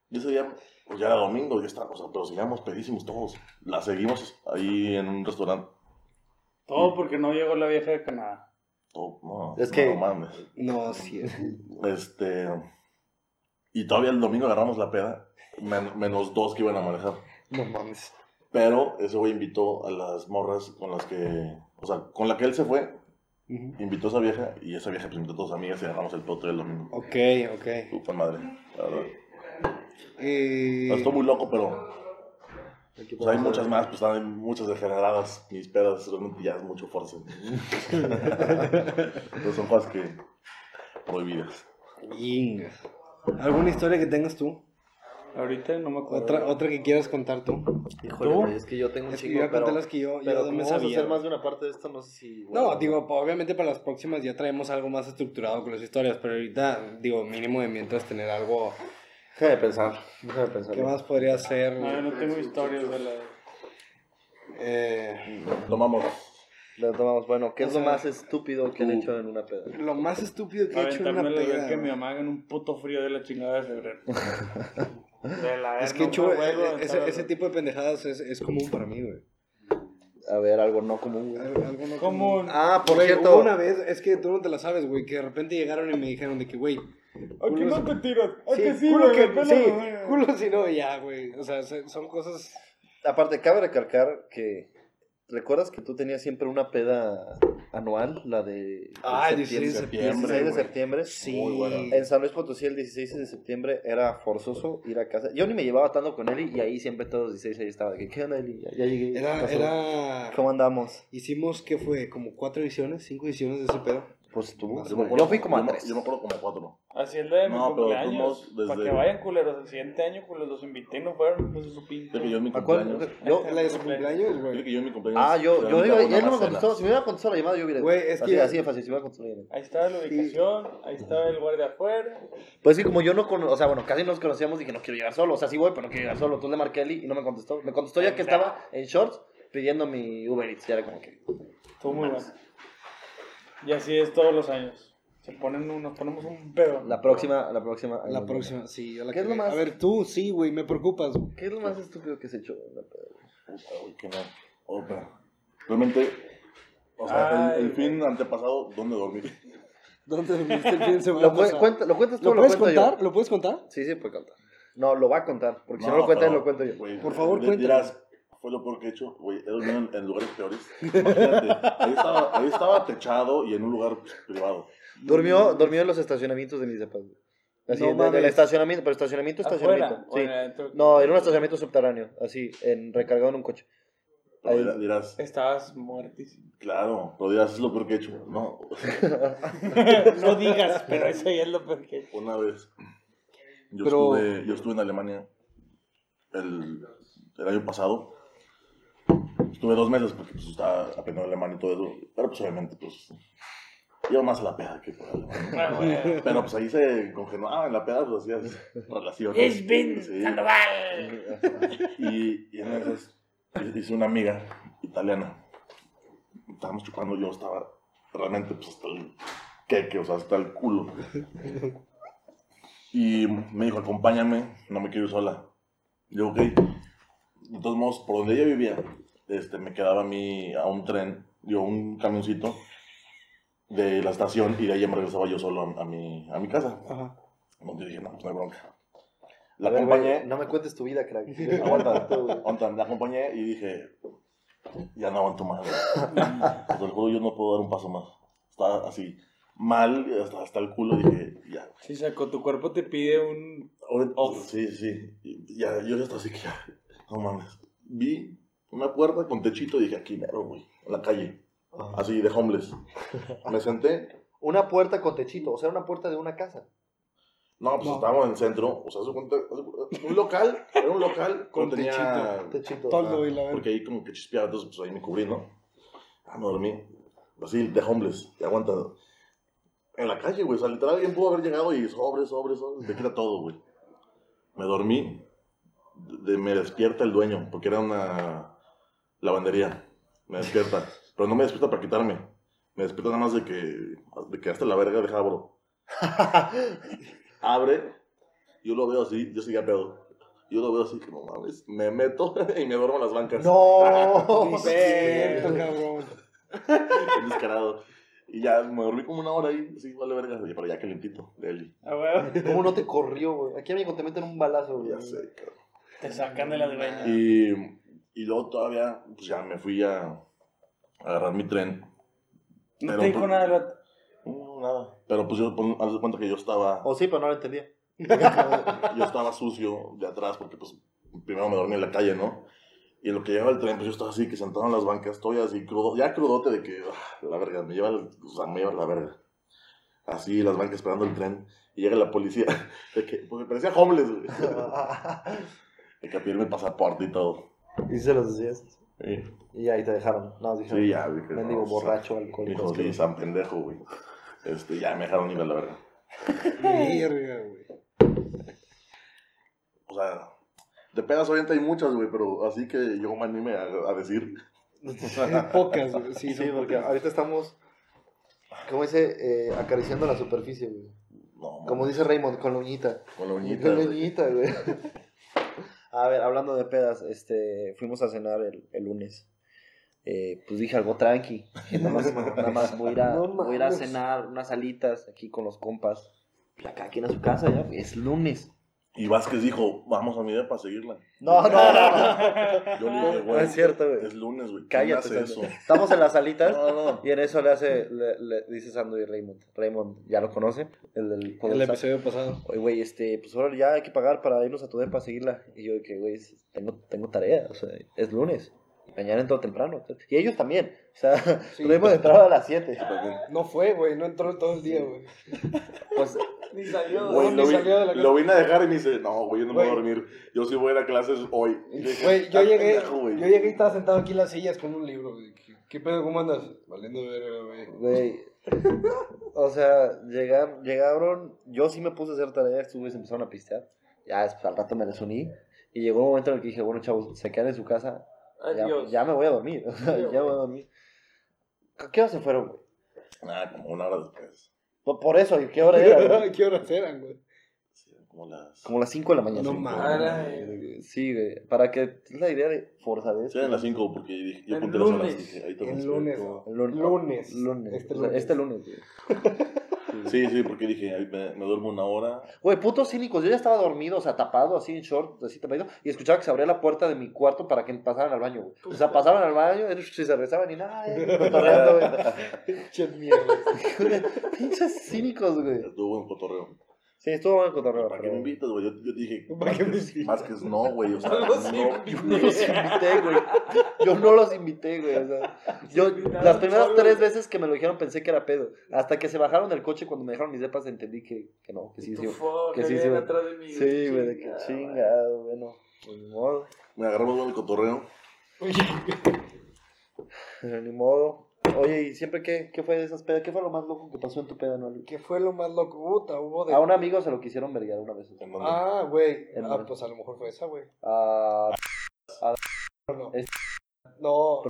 A: Y ese día, pues ya era domingo, ya está, o sea, pero seguíamos pedísimos todos. La seguimos ahí en un restaurante.
D: Todo porque no llegó la vieja de Canadá.
A: Oh, no,
B: Es
A: no
B: que-
A: mames.
C: No, sí.
A: Este. Y todavía el domingo agarramos la peda, men- menos dos que iban a manejar.
C: No mames.
A: Pero ese güey invitó a las morras con las que. O sea, con la que él se fue, invitó a esa vieja y esa vieja invitó a todas sus amigas y agarramos el potre el domingo.
C: Ok, ok.
A: Puta madre, la verdad.
C: Eh,
A: No, muy loco, pero
B: Aquí
A: pues hay muchas más, pues hay muchas degeneradas. Mis pedas realmente ya es mucho fuerza. *laughs* Pero son cosas que prohibidas.
C: Inga. ¿Alguna historia que tengas tú?
D: Ahorita no me acuerdo.
C: Otra, otra que quieras contar tú.
B: Híjole,
D: ¿Tú?
B: güey, es que yo tengo un
C: Es que
B: chingo,
C: yo
B: pero,
C: las que yo, yo
B: pero
C: me
B: vamos a
C: sabía.
B: hacer más de una parte de esto, no sé si...
C: No,
B: bueno,
C: digo, pues, obviamente para las próximas ya traemos algo más estructurado con las historias, pero ahorita, digo, mínimo de mientras tener algo.
B: Déjame pensar, déjame pensar.
C: ¿Qué más podría ser?
D: No, yo no tengo historias de la.
C: Eh,
A: Tomamos.
B: Le tomamos, bueno, ¿qué
C: O
B: es lo
C: sea,
B: más estúpido que han hecho en una peda?
C: lo más estúpido que he hecho en una peda.
D: ver que mi mamá haga un puto frío de la chingada de febrero. *laughs* De la
C: Es que,
D: juego,
C: eh, ese,
D: estaba-
C: ese tipo de pendejadas es, es común para mí, güey.
B: A ver, algo no común, güey.
C: Algo algo no común.
B: Ah, por
C: Güey,
B: cierto.
C: hubo una vez, es que tú no te la sabes, güey, que de repente llegaron y me dijeron de que, güey,
D: Aquí no te tiras. ¿A
C: Sí,
D: que sí,
C: culo
D: güey?
C: que, sí,
D: güey.
C: culo si no, ya, güey. O sea, se- son cosas...
B: Aparte, cabe recalcar que. ¿Recuerdas que tú tenías siempre una peda anual? La de.
C: Ah, el
B: septiembre,
C: 16 de
A: septiembre,
B: 16 de
A: güey.
B: septiembre.
C: Sí.
A: Muy buena.
B: En San Luis Potosí, el 16 de septiembre era forzoso ir a casa. Yo ni me llevaba tanto con Eli y ahí siempre todos los 16 ahí estaba. de ¿Qué onda, Eli? Ya, ya llegué.
C: Era, era...
B: ¿Cómo andamos?
C: Hicimos, ¿qué fue? Como cuatro ediciones, cinco ediciones de ese pedo.
B: Pues tú.
C: Yo
A: Yo, me
B: Yo,
A: acuerdo-
B: fui como a tres.
A: Yo me acuerdo como a cuatro.
D: Así el de mi
A: No,
D: cumpleaños.
A: desde-
D: Para que vayan, culeros. El siguiente año, culeros, los invité y no fueron. Pues su pinche.
A: Yo en mi
B: ¿A cuál?
A: cumpleaños.
B: Yo,
C: La de su cumpleaños,
A: Fíjate
C: güey.
A: que yo en mi cumpleaños.
B: ah, yo, yo iba, él no me contestó. Si me hubiera contestado la llamada, yo hubiera.
C: Güey, es
B: así,
C: que-
B: así de fácil, si me hubiera contestado la llamada.
D: Ahí estaba la ubicación. Ahí estaba el guardia afuera.
B: Pues sí, como yo no conozco, o sea, bueno, casi nos conocíamos, dije, no quiero llegar solo. O sea, sí voy, pero no quiero llegar solo. Entonces le marqué a Eli y no me contestó. Me contestó ya que estaba en shorts pidiendo mi Uber Eats. Ya era como que.
D: Estuvo muy bueno. Y así es todos los años. Se ponen un- nos ponemos un pedo.
B: La próxima, la próxima.
C: La próxima, sí, yo la
B: ¿Qué es lo más-
C: A ver, tú, sí, güey, me preocupas. güey.
B: ¿Qué es lo más estúpido que has hecho? en la peda, güey?
A: Puta, güey, que no. Otra. Realmente. O sea, el, fin antepasado, ¿dónde dormí? *laughs*
C: ¿Dónde dormiste el fin de semana
B: ¿Lo,
C: pasado?
B: cuenta- ¿Lo cuentas tú
C: ¿Lo puedes contar?
B: yo?
C: ¿Lo puedes contar?
B: Sí, sí, puede contar. No, lo va a contar, porque si no lo cuenta él,
A: pero,
B: lo cuento yo.
A: güey,
C: Por favor,
A: dirás, fue lo peor que he hecho. Güey, he dormido en, en lugares peores. Imagínate, ahí estaba, ahí estaba techado y en un lugar privado.
B: Durmió, durmió en los estacionamientos de güey. Así,
C: No
B: de- del
C: mames.
B: estacionamiento, pero estacionamiento, estacionamiento.
D: Afuera.
B: Sí.
D: en.
B: No, era un estacionamiento subterráneo, así, en, recargado en un coche.
A: Pero
B: Ahí.
A: dirás- dirás,
D: Estabas muertísimo.
A: claro, pero dirás, es lo peor que he hecho. No, *laughs*
D: no digas, pero eso ya es lo peor que
A: una vez. Yo,
C: Pero-
A: estuve, yo estuve en Alemania el, el año pasado. Estuve dos meses porque pues, estaba aprendiendo alemán y todo eso. Pero pues obviamente, pues. Iba más a la peda que por alemán.
D: Ah.
A: Pero pues ahí se congelaba en la peda, pues hacías relaciones.
D: Bin
A: Sí.
D: Sandoval.
A: Y, y en esas hice una amiga italiana. Estábamos chupando, yo estaba realmente pues hasta el queque, o sea, hasta el culo. Y me dijo, acompáñame, no me quiero ir sola. Yo, ok. De todos modos, por donde ella vivía, este, me quedaba a mí a un tren, yo un camioncito de la estación y de ahí ya me regresaba yo solo a, a mi, a mi casa.
C: Ajá.
A: Donde dije, no, pues no hay bronca. La
B: ver,
A: acompañé.
B: no me cuentes tu vida, crack. *laughs*
A: Aguanta, aguanta, la acompañé y dije, ya no aguanto más. Pues, te lo juro, yo no puedo dar un paso más. Estaba así, mal, hasta, hasta el culo, dije, ya.
D: Sí, saco, tu cuerpo te pide un. Off.
A: Sí, sí, ya, yo ya estaba así que ya, no mames. Vi una puerta con techito y dije, aquí mero, güey, en la calle, así de homeless. *laughs* Me senté,
B: Una puerta con techito, o sea, una puerta de una casa.
A: no, pues
C: No.
A: estábamos en el centro, o sea, un local, era un local
C: Con
A: con tenía...
B: Techito.
C: Toldo
B: ah.
C: y la.
A: Porque ahí como que chispeaba, entonces pues ahí me cubrí, ¿no? Ah, me dormí. Así, de homeless, y aguanta. En la calle, güey, o sea, literal alguien pudo haber llegado y sobre, sobre, sobre, te quita todo, güey. Me dormí, de- me despierta el dueño, porque era una lavandería. Me despierta, pero no me despierta para quitarme. Me despierta nada más de que, de que hasta la verga deja abro. *laughs* Abre, yo lo veo así, yo seguía pedo. Yo lo veo así, que no mames, me meto *laughs* y me duermo en las bancas.
B: ¡No! *laughs*
C: Cierto, cabrón.
A: Descarado. Y ya me dormí como una hora ahí, sí, vale verga, pero ya calientito, de Eli.
D: A huevo.
B: ¿Cómo no te corrió, güey? Aquí, amigo, te meten un balazo, güey.
A: Ya sé, cabrón.
D: Te sacan de la dueña.
A: Y, y luego todavía, pues ya me fui a, a agarrar mi tren.
D: No te dijo
A: pues,
D: nada el vato.
A: No, nada. Pero pues yo, pues, haz de cuenta que yo estaba,
B: O sí, pero no lo entendía. *laughs*
A: yo estaba sucio de atrás porque pues primero me dormí en la calle, ¿no? Y en lo que llegaba el tren, pues yo estaba así, que sentado en las bancas, estoy así crudo, ya crudote de que, ah, la verga, me lleva, el- o sea, me lleva la verga. Así, las bancas esperando el tren, y llega la policía, *laughs* de que, porque parecía homeless, güey. *laughs* De que a pedirme el pasaporte y todo.
B: Y se los decías.
A: Sí,
B: Y ahí te dejaron. No, dijeron.
A: sí ya, dije,
B: Mendigo
A: no,
B: borracho, alcohólico.
A: de San Pendejo, güey. Este, ya me dejaron ir a la verga.
C: Verga, güey.
A: O sea, de pedas obviamente hay muchas, güey, pero así que yo me anime a, a decir.
C: Pocas, güey. Sí,
B: Sí, porque
C: pocas.
B: ahorita estamos, ¿cómo dice? Eh, acariciando la superficie, güey.
A: No,
B: Como dice Raymond, con la uñita.
A: con la uñita.
B: Con la
A: güey.
B: uñita, güey. A ver, hablando de pedas, este, fuimos a cenar el, el lunes. Eh, pues dije algo tranqui. Dije, nada, más, nada más voy a ir a,
C: No
B: voy a, ir a
C: mames.
B: cenar unas alitas aquí con los compas. Ya cada quien a su casa, ya, es lunes.
A: Y Vázquez dijo, vamos a mi depa a seguirla.
B: No, no, no, no. *laughs*
A: Yo le
B: No,
A: dije,
B: no
A: güey,
B: es cierto, güey.
A: Es lunes, güey. ¿quién
B: Cállate,
A: hace eso?
B: Sandro. Estamos en las salitas. *laughs*
A: No, no.
B: Y en eso le hace, le, le dice Sando y Raymond. Raymond, ¿ya lo conoce? El del
C: El episodio pasado.
B: Oye, güey, este, pues ahora ya hay que pagar para irnos a tu depa a seguirla. Y yo, que, güey, tengo, tengo tarea, o sea, es lunes. Mañana entro temprano. Y ellos también. O sea,
C: Sí. *laughs*
B: Raymond entraba a las 7.
A: También.
C: No fue, güey, no entró todo el día, güey.
B: Pues, *laughs*
D: Ni salió.
A: Güey,
C: ¿Dónde
A: lo, vi-
C: salió de la casa?
A: lo vine a dejar y me dice, no, güey, yo no me voy a dormir. Yo sí voy a ir a clases hoy.
C: Güey, yo
A: "Ah,
C: llegué,
A: pendejo, güey".
C: yo llegué y estaba sentado aquí en las sillas con un libro, güey. ¿Qué, qué pedo, cómo andas? Valiendo verga, güey.
B: güey. *laughs* O sea, llegar, llegaron. Yo sí me puse a hacer tarea, estos güeyes empezaron a pistear. Ya después, al rato me les uní. Y llegó un momento en el que dije, bueno, chavos, se quedan en su casa. Ya, ya me voy a dormir. *laughs* Ya voy a dormir. ¿A qué hora se fueron, güey?
A: Ah, como una hora después.
B: Por, por eso, ¿y qué hora *laughs* era?
C: ¿Qué horas eran, güey?
A: Como las...
B: Como las 5 de la mañana.
C: No
B: Sí.
C: mames.
B: Sí, güey. Para que es la idea de forzadez.
A: Sí, eran las 5 porque yo
D: El
A: apunté las horas. Dije, ahí
C: El lunes.
B: El lunes.
C: Lunes. Este
B: sea,
C: lunes.
B: Este lunes, güey. *laughs*
A: Sí, sí, porque dije, me, me duermo una hora.
B: Güey, putos cínicos. Yo ya estaba dormido, o sea, tapado, así en short, así tapado. Y escuchaba que se abría la puerta de mi cuarto para que pasaran al baño, güey. O sea, pasaban al baño, y se regresaban y nada, eh, cotorreando, güey. *laughs*
C: Che mierda. *laughs*
B: Pinches cínicos, güey.
A: Estuvo buen cotorreo.
B: Sí, estuvo buen cotorreo.
A: ¿Para qué me invitas, güey? Yo, yo dije,
C: ¿Para qué me
A: Vázquez,
C: invitas?
A: Vázquez no, güey. O sea, *laughs*
D: No los
A: no.
B: Yo no los invité, güey. Yo no los invité, güey. O sea, yo las primeras tres veces que me lo dijeron pensé que era pedo. Hasta que se bajaron del coche cuando me dejaron mis depas entendí que, que no, que sí, sí. Que sí, sí, güey.
D: atrás de mí,
B: Sí, güey, de que chingado, bueno. Pues ni modo.
A: Me agarramos con el cotorreo.
B: Pero *laughs* ni modo. Oye, ¿y siempre qué, qué fue de esas pedas? ¿Qué fue lo más loco que pasó en tu peda, no?
C: ¿Qué fue lo más loco? Puta, hubo de...
B: A un amigo se lo quisieron verguiar una vez.
C: Ah, güey. Ah, pues a lo mejor fue esa, güey.
B: Ah,
C: No, no.
B: Es-
C: No.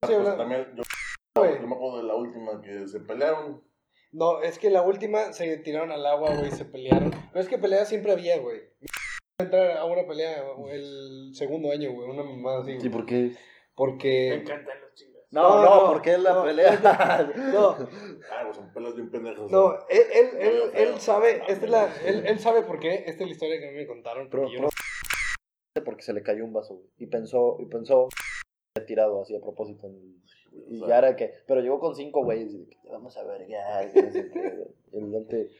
A: Pues
C: habla-
A: también, yo,
C: Güey.
A: yo me acuerdo de la última que se pelearon.
C: No, es que la última se tiraron al agua, güey, se pelearon. Pero es que pelea siempre había, güey. Entrar a una pelea el segundo año, güey, una mamada así,
B: sí,
C: güey.
B: ¿por qué?
D: Me
C: Porque...
D: los chingas.
B: No,
C: No,
B: no,
C: no,
B: porque es la
C: no.
B: pelea. *laughs*
C: No,
A: Ah, pues son pelas bien pendejas.
C: no, él, él, él, él sabe, esta es la, él, él sabe por qué, esta es la historia que a mí me contaron,
B: Pero,
C: porque yo no
B: porque se le cayó un vaso, güey. Y pensó, y pensó, tirado así a propósito. en- Y ya era que, pero llegó con cinco güeyes y que "Te vamos a que qué, güey. Y el delante,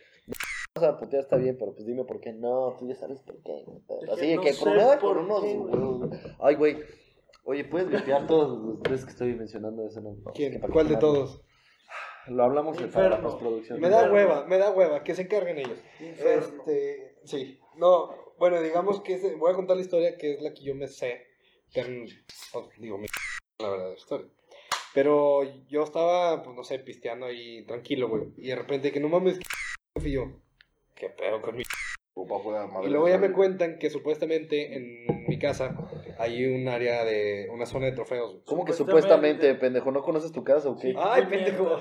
B: vamos a putear está bien, pero pues dime por qué no, tú ya sabes por qué. Así
D: que
B: que
D: sé
B: con con unos. Ay, güey. Oye, ¿puedes limpiar todos los tres que estoy mencionando? Ese no,
C: ¿Quién? ¿Cuál de todos?
B: Lo hablamos en la postproducción.
C: Me da
D: Inferno.
C: hueva, me da hueva, que se encarguen ellos.
D: Inferno.
C: Este, sí. No, bueno, digamos que es- voy a contar la historia que es la que yo me sé. Pero, oh, digo, mi *laughs* la verdad la historia. Pero yo estaba, pues no sé, pisteando ahí tranquilo, güey. Y de repente que no mames, que *laughs* fui yo. ¿Qué pedo con mi
A: Papá madre
C: Y luego ya me cuentan que supuestamente en mi casa hay un área de, una zona de trofeos.
B: ¿Cómo que
D: Supuestamente.
B: pendejo? ¿No conoces tu casa o qué?
C: Ay, pendejo.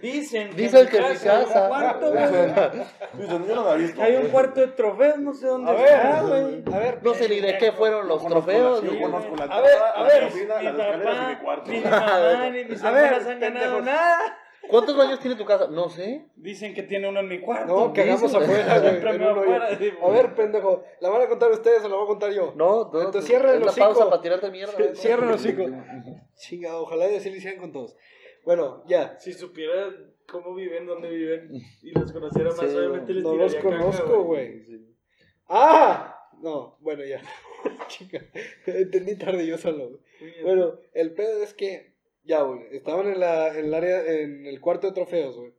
D: Dicen *laughs*
B: Dicen que en mi
D: hay un
B: casa.
D: cuarto. *laughs*
A: Dicen, yo no la he visto.
D: Hay un cuarto de trofeos, no sé dónde
C: A ver,
D: está, güey.
C: a ver.
B: No sé ni de qué fueron los trofeos.
A: Yo conozco la
C: A ver, a ver,
D: Mi
A: las escaleras y mi
D: papá,
A: cuarto.
D: ni mi mamá, ni mis hermanas han ganado nada.
B: ¿Cuántos baños tiene tu casa? No sé.
D: Dicen que tiene uno en mi cuarto.
C: No, que hagamos afuera, güey. A ver, pendejo. ¿La van a contar ustedes o la voy a contar yo?
B: No, no.
C: Entonces cierra el
B: es la
C: hocico.
B: pausa para tirarte mierda. güey.
C: Cierra el hocico. Chinga, ojalá y así lo hicieran con todos. Bueno, ya.
D: Si supiera cómo viven, dónde viven, y los conociera más,
B: Sí,
D: obviamente les
C: No los conozco, güey. ¡Ah! No, bueno, ya. *laughs* Chinga. Entendí tarde yo solo. Bueno, el pedo es que, ya, güey, estaban en, la, en el área, en el cuarto de trofeos, güey.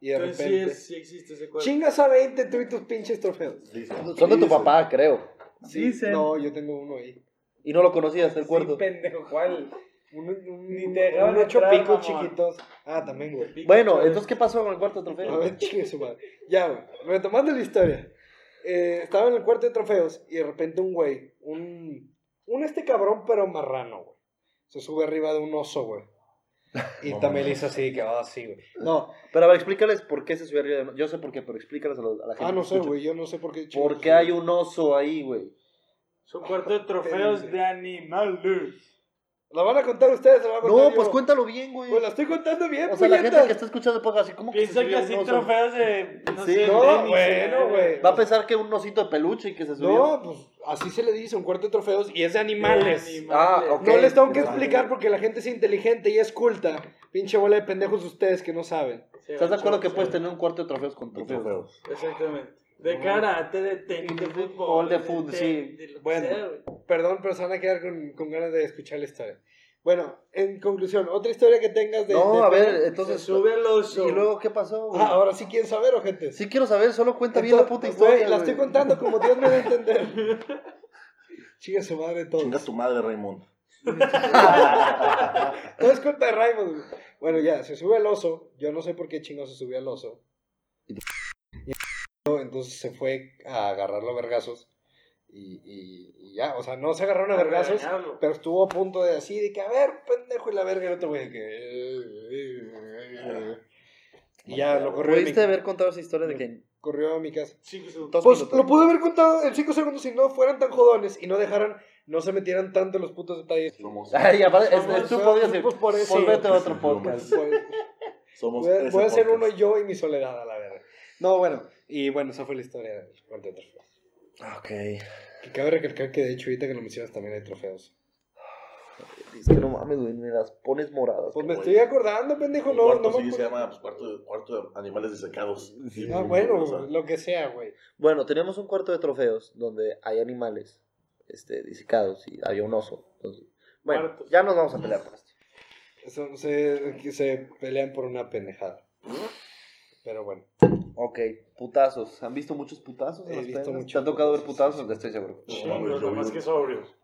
C: Y de
D: Entonces sí,
C: repente...
D: es, sí existe ese cuarto.
C: Chingas a 20 tú y tus pinches trofeos.
A: Dicen.
B: Son de tu papá, creo.
D: Dicen.
C: No, yo tengo uno ahí.
B: Y no lo conocías, el cuarto.
D: Sí, pendejo, ¿cuál?
C: Un, un,
D: Ni te dejaban
C: un ocho picos chiquitos. Ah, también, güey.
B: Bueno, entonces, ¿qué pasó con el cuarto de
C: A
B: trofeo?
C: ver, *laughs* chingue su madre. Ya, güey. Retomando la historia. Eh, estaba en el cuarto de trofeos y de repente un güey, un, un este cabrón, pero marrano, güey. Se sube arriba de un oso, güey. Y
A: No
C: también le hizo así, que va así, güey. No,
B: Pero a ver, explícales por qué se subió arriba de... Yo sé por qué, pero explícales a, los- a la gente.
C: ah, no sé, güey. Yo no sé por qué.
B: ¿Por qué hay un oso ahí, güey?
D: Es un cuarto de trofeos de animales.
C: ¿La van a contar ustedes? ¿La van a contar
B: No,
C: yo?
B: pues cuéntalo bien, güey.
C: Pues la estoy contando bien,
B: O sea, la gente que está escuchando el podcast, así como que se
D: Piensa
B: subió
D: que así trofeos de. No
B: Sí,
D: sé,
B: no,
D: tenis,
C: bueno,
D: eh,
C: güey.
B: Va a pensar que un osito de peluche y que se subió.
C: No, pues así se le dice, un cuarto de trofeos y es de animales.
B: Ah, ok.
C: No les tengo que explicar porque la gente es inteligente y es culta. Pinche bola de pendejos ustedes que no saben.
D: Sí,
B: ¿Estás de acuerdo que puedes tener un cuarto de trofeos con trofeos.
D: Exactamente. De karate, de tenis, de fútbol.
B: de fútbol, sí.
D: de
C: Bueno.
D: sea.
C: Perdón, pero se van a quedar con, con ganas de escuchar la historia. Bueno, en conclusión, otra historia que tengas de.
B: No,
C: de
B: a ver, entonces.
D: Sube al oso.
B: ¿Y luego qué pasó, güey?
C: Ah, ahora sí quieren saber, ojete.
B: Sí quiero saber, solo cuenta bien la puta historia.
C: güey, La estoy contando como Dios me da a entender. *laughs* Chica su madre todo.
A: Chinga tu madre, Raymond. *laughs*
C: Todo es culpa de Raymond. güey. Bueno, ya, se sube al oso. Yo no sé por qué chingo se subió al oso. Entonces se fue a agarrarlo a vergazos. Y, y- y ya, o sea, no se agarraron a vergazos, pero estuvo a punto de así, de que, a ver, pendejo, y la verga, y el otro güey, de que... Y ya, lo corrió, a mi,
B: ¿Pudiste haber contado esa historia de que
C: corrió a mi casa.
D: Cinco segundos.
C: Pues
B: minutos.
C: lo pude haber contado en 5 segundos si no fueran tan jodones y no dejaran, no se metieran tanto en los putos detalles.
A: Somos, *laughs*
B: Ay, aparte,
C: Somos-
B: es- tú podías decir,
C: pues por eso.
B: volvete a otro podcast.
A: Somos
C: Voy voy a hacer
A: podcast.
C: uno yo y mi soledad, a la verga. No, bueno, y bueno, esa fue la historia del cuarto de trofeos.
B: Ok.
C: Que cabe recalcar que de hecho ahorita que lo mencionas también hay trofeos.
B: Es que no mames, güey, me las pones moradas.
C: Pues me
A: güey.
C: estoy acordando, pendejo, no,
A: cuarto
C: no me
A: sí se
C: acuerdo.
A: llama pues, cuarto, de, cuarto de animales disecados.
C: Ah, bueno, lo que sea, güey.
B: Bueno, tenemos un cuarto de trofeos donde hay animales este, disecados y había un oso. Entonces, bueno,
D: Muertos.
B: ya nos vamos a pelear por esto.
C: Eso, se, que se pelean por una pendejada. Pero bueno.
B: Ok, putazos. ¿Han visto muchos putazos? en
C: He visto muchos
B: ¿Te ha tocado ver
C: putazos.
B: putazos? Estoy seguro.
D: Sí,
A: No,
D: demás
A: vi-
D: que sobrios.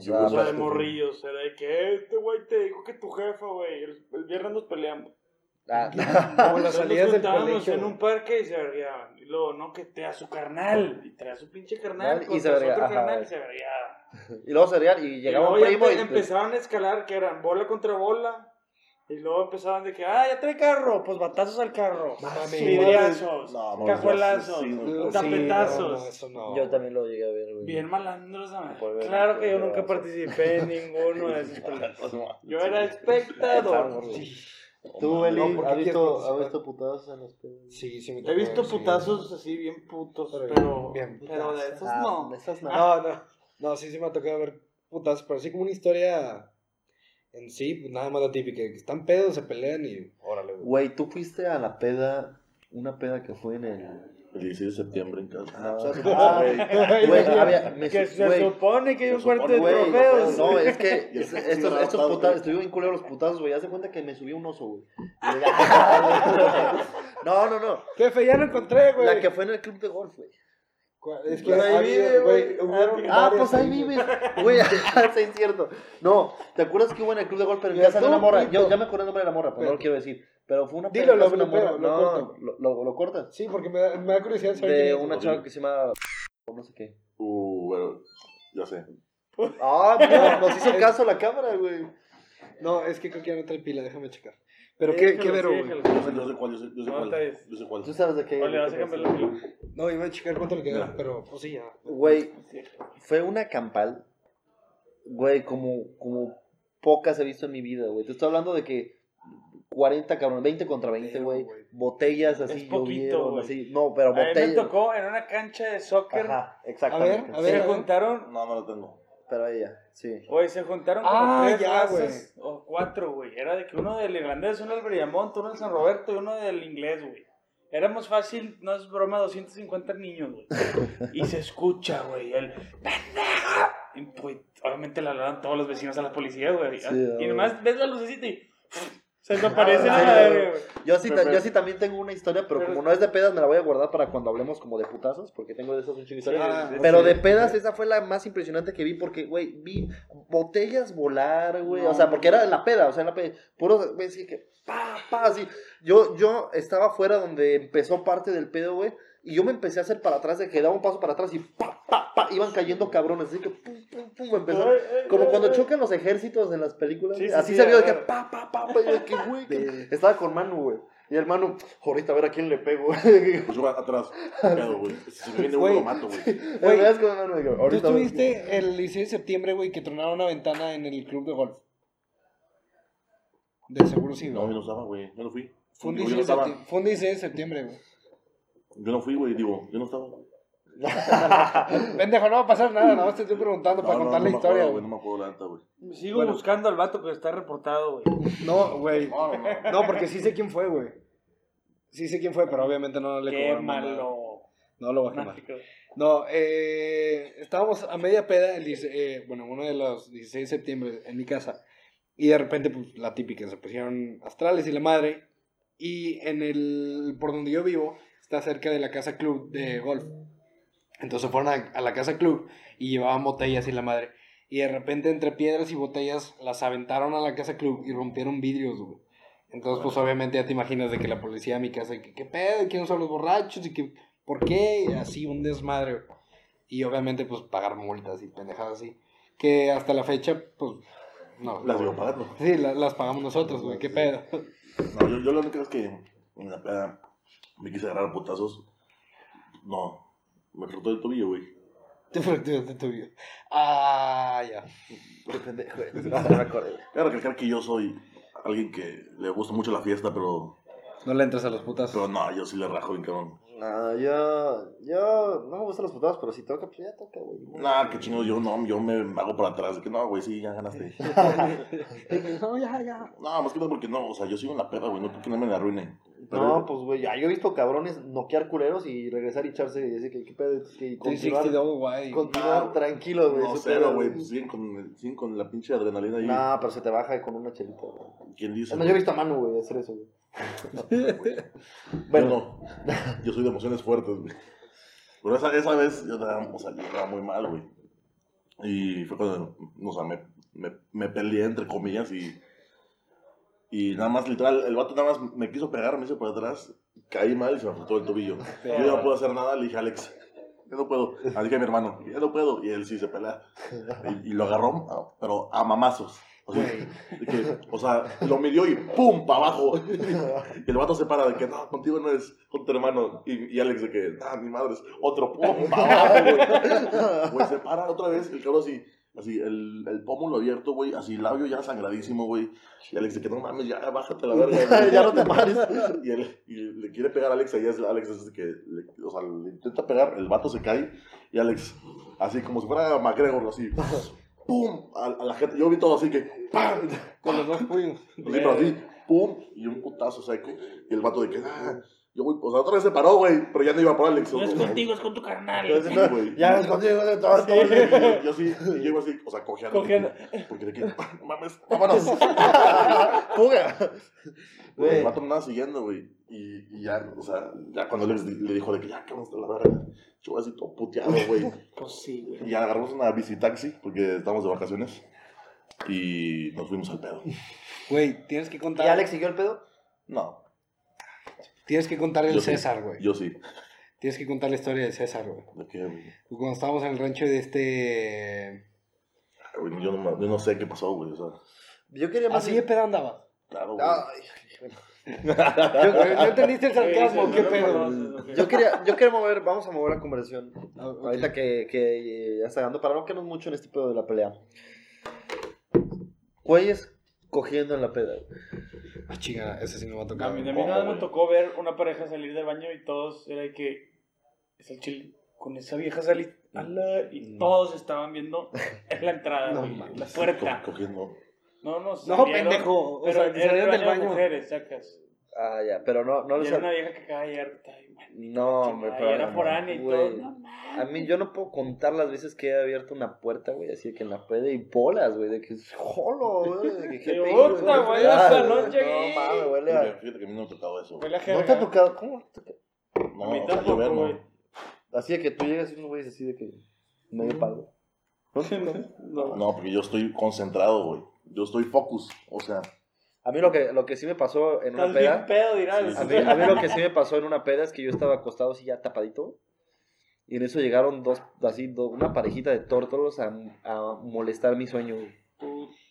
B: sea,
A: creo
D: O sea,
A: que-
D: de morrillos. Era de que este güey te dijo que tu jefa, güey. El, el viernes nos peleamos.
B: Ah, *laughs*
C: Como *laughs* las
D: Entonces
C: salidas
D: nos
C: del
D: juntábamos
C: colegio.
D: en un parque y se vergueaban. Y luego, no, que te a su carnal. Y trae a su pinche carnal.
B: Y
D: contra
B: se
D: su
B: verga-
D: otro
B: ajá.
D: carnal y se vergueaba.
B: y luego cereal y
D: Y
B: llegaba
D: luego
B: un
D: ya
B: primo
D: empe-
B: y...
D: empezaban a escalar que eran bola contra bola. Y luego empezaban de que, ah, ya trae carro. Pues batazos al carro. Vidriazos.
A: No, no,
D: cajuelazos.
A: no, no,
D: tapetazos.
C: no, no, no.
B: Yo también lo llegué a ver, güey.
D: Bien malandros,
B: ver-
D: Claro que yo nunca participé en ninguno de esos peleas. Yo era espectador.
B: ¿Tú, Eli,
C: No, ¿por qué
B: has visto, has visto putazos en?
C: Sí, sí me
D: He visto
C: sí.
D: putazos así bien putos,
C: Pero
D: pero,
C: bien
D: pero de
C: putazos.
D: esos
B: Ah,
D: no.
B: esas no.
C: No, no. No, sí, sí me ha tocado ver putas, pero así como una historia en sí, pues nada más la típica, que están pedos, se pelean y órale, güey.
B: Güey, tú fuiste a la peda, una peda que fue en el...
A: El 16 de septiembre en casa.
B: Ah,
A: sea,
B: ah, *laughs*
A: güey.
B: Güey, había... me
D: Que
B: su-
D: se
B: güey,
D: supone que hay
A: se
D: un cuarto
A: supone,
D: de
B: Güey,
D: trofeos.
B: no, es que *laughs* es-
A: que
B: estos, estos putazos, estuvieron bien culeros los putazos, güey. Haz de cuenta que me subí un oso, güey. *laughs* No, no, no.
C: Jefe, ya lo encontré, güey.
B: La que fue en el club de golf, güey.
C: Es que
D: Pues ahí vive, güey.
B: Ah, pues ahí vives. *laughs* Güey, *laughs* sí, es cierto. No, ¿te acuerdas que hubo en el club de golf, pero en casa de una morra? Yo ya me acordé el nombre de la morra, pero no lo quiero decir. Pero fue una
C: Dilo,
B: peda en
C: lo
B: una morra.
C: blopeo, lo
B: No,
C: corto.
B: lo, lo, lo cortas.
C: Sí, porque me da, me da curiosidad saber
B: De una chava que se llama... No sé qué.
A: Uh, bueno, ya sé.
B: Ah, mira, nos hizo *laughs* caso la cámara, güey.
C: No, es que creo que ya no trae pila, déjame checar. Pero qué, qué vero, güey.
A: Yo sé, cuál, yo sé, yo sé
D: No,
A: cuál.
D: está bien.
A: Yo sé cuál.
B: Tú sabes de qué.
D: Oye, vas a cambiar la pila.
C: No, iba a checar cuánto le queda,
A: Mira.
C: pero pues sí, ya.
B: Güey, fue una campal, güey, como, como pocas he visto en mi vida, güey. Te estoy hablando de que 40 cabrón, 20 contra 20,
C: Pero,
B: güey. Botellas así
D: Es poquito,
B: llovieron, así. No, pero
D: A mí me
B: botellas.
D: tocó en una cancha de soccer.
B: Ajá, exactamente.
C: A ver,
D: Se
C: a ver.
D: juntaron,
A: No, no lo tengo.
B: Pero ella, sí.
D: güey, se juntaron como
C: Ah,
D: tres
C: ya,
D: razas, o cuatro, güey. Era de que uno del irlandés, uno del Brillamonte, uno del San Roberto y uno del inglés, güey. Éramos fácil, no es broma, 250 niños, güey. *laughs* Y se escucha, güey, el ¡pendejo! Y pues, obviamente le hablaron todos los vecinos a la policía, güey.
B: Sí,
D: y nomás ves la lucecita y se desaparece
B: Ah,
D: la
B: sí,
D: madre,
B: güey.
D: güey.
B: Yo sí, ta- yo sí también tengo una historia, pero,
D: pero-
B: como no es de pedas, me la voy a guardar para cuando hablemos como de putazos, porque tengo de esas un chingo de historias.
C: Ah,
D: Sí,
B: Pero
C: sí.
B: de pedas, esa fue la más impresionante que vi porque, güey, vi botellas volar, güey.
D: No.
B: O sea, porque era en la peda, o sea, en la peda. Puro, güey, así que, pa, pa, así. Yo, yo estaba fuera donde empezó parte del pedo, güey. Y yo me empecé a hacer para atrás, de que daba un paso para atrás y pa, pa, pa, iban cayendo cabrones. Así que, pum, pum, pum,
D: ay,
B: Como
D: ay,
B: cuando
D: ay.
B: chocan los ejércitos en las películas.
D: Sí,
B: güey.
D: sí,
B: así
D: sí,
B: se vio de que pa, pa, pa, pa. y yo de que, güey, que- estaba con Manu, güey. Y el mano, ahorita a ver a quién le pego. *laughs*
A: Pues yo atrás, pedo, güey. Si me viene uno,
C: Güey.
A: lo mato, güey.
C: ¿Tú estuviste el 16 de septiembre, güey, que tronaron una ventana en el club de golf? De seguro sí,
A: No,
C: güey.
A: yo no estaba, güey. Yo no fui.
C: Fue un
A: Digo, yo
C: 16
A: no
C: de
A: estaba.
C: septiembre, fue un 16 de septiembre, güey.
A: Yo no fui, güey. Digo, yo no estaba. *laughs*
C: Pendejo, no va a pasar nada, nada más te estoy preguntando para
A: No,
C: contar
A: no
C: la
A: me
C: historia,
A: acuerdo,
C: güey.
A: No me acuerdo la neta, güey.
D: Sigo
C: Bueno.
D: buscando al vato que está reportado, güey.
C: No, güey.
A: No, no, no.
C: No, porque sí sé quién fue, güey. Sí sé quién fue, pero obviamente no le
D: Qué
C: cobraron nada.
D: malo.
C: No lo voy a
D: No,
C: quemar. No, eh, estábamos a media peda, el, dice- eh, bueno, uno de los 16 de septiembre en mi casa. Y de repente, pues, la típica, se pusieron astrales y la madre. Y en el, por donde yo vivo, está cerca de la casa club de golf. Entonces fueron a, a la casa club y llevaban botellas y la madre. Y de repente, entre piedras y botellas, las aventaron a la casa club y rompieron vidrios, güey. Entonces, pues, obviamente ya te imaginas de que la policía a mi casa, que qué pedo, quiénes son los borrachos y que, ¿por qué? Y así, un desmadre. güey. Y obviamente, pues, pagar multas y pendejadas así. Que hasta la fecha, pues, no.
A: Las sigo pagando.
C: Sí, la- las pagamos nosotros, güey, qué pedo.
A: No, yo, yo la única vez que en la peda me quise agarrar a putazos. No. Me frotó el tobillo, güey.
C: Te fracturaste tu vida. Ah, ya.
B: Qué pendejo, güey. *laughs* No me acordé, güey.
A: Claro que que yo soy alguien que le gusta mucho la fiesta, pero.
C: No le entras a los putas.
A: Pero no, yo sí le rajo bien cabrón.
B: No, yo, yo no me gustan los putados, pero si toca, pues ya toca, güey.
A: Nah, qué chingo, yo no, yo me hago por atrás. De que no, güey, sí, ya ganaste. *laughs*
C: no, ya, ya.
A: No, más que nada porque no, o sea, yo sigo en la peda, güey, no porque no me la arruinen. Pero-
B: No, pues, güey, ya yo he visto cabrones noquear culeros y regresar y echarse y decir que qué pedo, que continuar,
C: 360 double wide.
B: continuar tranquilo, güey.
A: No, cero, güey, pues siguen con, siguen con la pinche adrenalina ahí.
B: No, pero se te baja con una chelita, güey.
A: ¿Quién dice?
B: No, yo he visto a Manu, güey, hacer eso, güey. *laughs*
A: Bueno, no. Yo soy de emociones fuertes, güey. Pero esa, esa vez yo estaba, o sea, yo estaba muy mal, güey. Y fue cuando, o sea, me, me, me peleé, entre comillas, y, y nada más, literal, el vato nada más me quiso pegar, me hizo por atrás, caí mal y se me afectó el tobillo. Yo ya no puedo hacer nada, le dije a Alex, yo no puedo. Le dije a mi hermano, yo no puedo. Y él sí se pelea. Y, y lo agarró, ah, pero a mamazos. O sea, de que, o sea, lo midió y ¡pum! para abajo. Y el vato se para de que no, contigo no es con tu hermano. Y, y Alex de que, ah, mi madre es otro ¡pum! para abajo, güey. Güey, se para otra vez, el cabrón así, así, el, el pómulo abierto, güey, así, labio ya sangradísimo, güey. Y Alex de que no mames, ya bájate la verga. *laughs*
B: ya no te pares. *laughs*
A: Y, él, y le quiere pegar a Alex y es Alex es que, le, o sea, le intenta pegar, el vato se cae y Alex, así como si fuera McGregor, así, ¡pum! A, a la gente, yo vi todo así que, ¡pam!
C: Con los dos *laughs* puños.
A: Así, pero así, ¡pum! Y un putazo seco. Y el vato de que, ah, yo voy, o sea, otra vez se paró, güey, pero ya no iba por Alex.
D: No es contigo, es con tu carnal.
A: Sí, güey.
B: Ya ves contigo, de todo, todo.
A: Yo, yo sí, y llego así, o sea, cojeando.
D: Cojeando.
A: Porque de que, no mames, vámonos. *laughs*
B: Fuga.
A: Güey,
B: Güey.
A: el vato me andaba siguiendo, güey. Y, y ya, o sea, ya cuando Alex le dijo de que ya, que vamos a la verga. Yo así todo puteado, güey.
D: Pues sí, güey.
A: Y ya agarramos una bici taxi, porque estábamos de vacaciones. Y nos fuimos al pedo.
C: Güey, tienes que contar.
B: ¿Y Alex siguió el pedo?
A: No,
C: Tienes que contar el
A: Yo sí.
C: César, güey.
A: yo sí.
C: Tienes que contar la historia de César, güey.
A: ¿De qué, güey?
C: Cuando estábamos en el rancho de este.
A: Ay, güey, Yo no, yo no sé qué pasó, güey. O sea,
B: Yo quería más.
C: Así de pedo andaba.
A: claro, güey.
B: Ay,
C: ¿No entendiste el sarcasmo? ¿Qué pedo?
B: yo quería, yo quería mover, vamos a mover la conversación.
C: Ah.
B: Ahorita que, que ya está dando, para no quedarnos mucho en este pedo de la pelea. Güeyes cogiendo en la peda.
C: Ah, chinga, ese sí no me ha
D: A
C: tocado.
D: mí, a mí
A: ¿Cómo,
D: nada me tocó ver una pareja salir del baño y todos era de que es el chile. Con esa vieja salí ala, y todos estaban viendo en la entrada,
C: No
D: la puerta.
A: Co- Cogiendo.
D: No, no,
C: No,
D: salieron,
C: pendejo. O
D: Pero
C: sea, salieron
D: el
C: del
D: baño de
C: baño.
D: mujeres, sacas.
B: Ah, ya, pero no, no les
D: era una vieja que acaba de llegar.
B: No, hombre, pero.
D: era foránea y
B: güey,
D: todo. No,
B: A mí yo no puedo contar las veces que he abierto una puerta, güey, así de que en la peda y bolas, güey, de que es jolo, güey, de que *laughs*
D: Qué
B: gente-
D: puta, güey, hasta
B: Ah,
D: noche
B: No
D: ahí.
B: mames, huele
A: Fíjate
B: a...
A: fíjate que a mí no me ha tocado eso. Güey.
D: la
B: ¿No te ha tocado? ¿Cómo?
A: No,
D: A mí tampoco,
A: llover, no.
D: güey.
B: Así de que tú llegas y unos güeyes así de que medio palo. *laughs* ¿No?
D: No.
A: No, porque yo estoy concentrado, güey. Yo estoy focus. O sea,
B: A mí lo que, lo que sí me pasó en una peda...
D: pedo, dirás.
A: Sí,
B: A mí, a mí lo que sí me pasó en una peda es que yo estaba acostado así ya tapadito. Y en eso llegaron dos, así, do- una parejita de tórtolos a, a molestar mi sueño.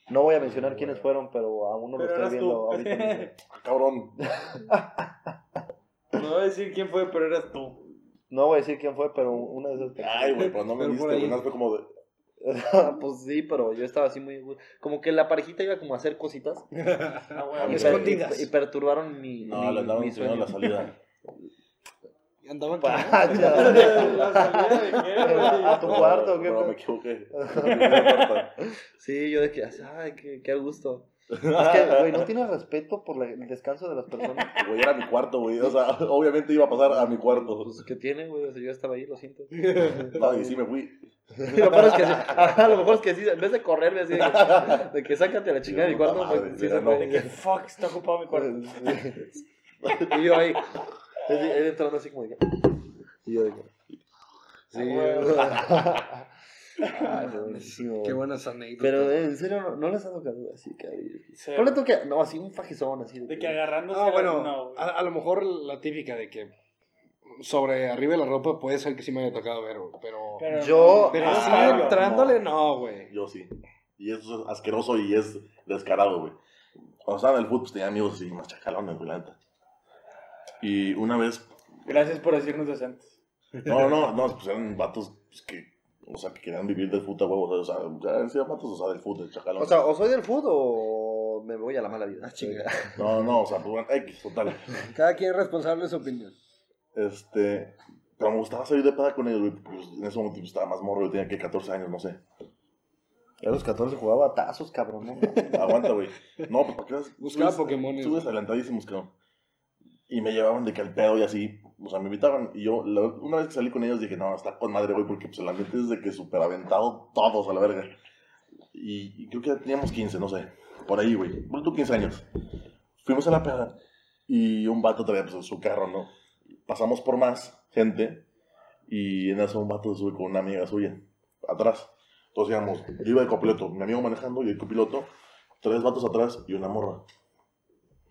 B: No voy a mencionar quiénes fueron, pero a uno lo estoy viendo
D: tú.
B: ahorita. mismo. *laughs*
A: Cabrón.
D: No voy a decir quién fue, pero eras tú.
B: No voy a decir quién fue, pero una de esas personas.
A: Ay, güey, pero no me
C: Pero
A: viste, güey. Fue como de. *laughs*
B: pues sí, pero yo estaba así muy... Como que la parejita iba como a hacer cositas. *laughs*
A: Ah,
B: Y,
C: Escondidas.
B: per- y perturbaron mi,
A: No,
B: mi,
A: le andaban
B: mi sueño.
A: la salida.
C: Y *laughs* Andaban
B: Vaya.
D: ¿La salida de qué, güey?
B: A tu cuarto, ¿qué pedo?
A: me equivoqué.
B: Sí, yo de que, ay, qué, qué gusto. Es que, güey, no tienes respeto por la- el descanso de las personas.
A: Güey, era mi cuarto, güey. O sea, obviamente iba a pasar a mi cuarto.
B: Pues, ¿qué tiene, güey? O sea, yo estaba ahí, lo siento.
A: No, y sí me fui.
B: Y *laughs* lo peor es que sí, ajá, lo mejor es que sí, en vez de correrme así, de que, de que sácate a la chingada de mi cuarto,
A: madre,
B: pues, sí se
A: no.
B: fue.
D: De que fuck, está ocupado mi cuarto. *laughs*
B: Y yo ahí, él, él entrando así como de que, y yo de que, sí,
D: Ah,
B: Ay, buenísimo, *laughs*
C: Qué buenas anécdotas.
B: Pero eh, en serio, no, no les ha tocado así, cabrón.
D: Sí.
B: ¿Cuál le toca? No, así un fajizón, así.
D: De que agarrándose.
C: Ah, bueno,
D: no,
C: a, a lo mejor la típica de que sobre arriba de la ropa puede ser que sí me haya tocado ver, güey, pero...
D: Pero
B: yo-
C: Pero
A: Ah,
C: así
A: no.
C: entrándole, no, güey.
A: Yo sí. Y eso es asqueroso y es descarado, güey. Cuando estaba en el fútbol, pues tenía amigos así, más chacalones, güey. Y una vez,
D: Gracias por decirnos decentes.
A: no, no, no, pues eran vatos pues, que, o sea, que querían vivir del fútbol, huevos, o sea, ya decían vatos, o sea, del fútbol, chacalones.
B: O sea, o soy del fútbol o me voy a la mala vida. Ah, *laughs* chinga.
A: no, no, o sea, pues bueno, X, total.
C: Cada quien es responsable de su opinión.
A: Este, pero me gustaba salir de peda con ellos, güey, pues en ese momento estaba más morro, yo tenía que 14 años, no sé.
B: A los 14 jugaba a tazos, cabrón, ¿no? *laughs*
A: Aguanta, güey. No, pues, ¿para qué? vas-
C: Buscaba Pokémones.
A: Subes adelantadísimos, cabrón. Y me llevaban de que al pedo y así. O sea, me invitaban. Y yo, la- una vez que salí con ellos, dije, no, está con madre, güey, porque pues el ambiente es de que súper aventado todos a la verga. Y, y creo que teníamos 15, no sé. Por ahí, güey. Bueno, tú 15 años. Fuimos a la peda. Y un vato traía pues, su carro, ¿no? Pasamos por más gente. Y en eso un vato sube con una amiga suya. Atrás. Entonces íbamos, yo iba de copiloto, mi amigo manejando y el copiloto, tres vatos atrás y una morra.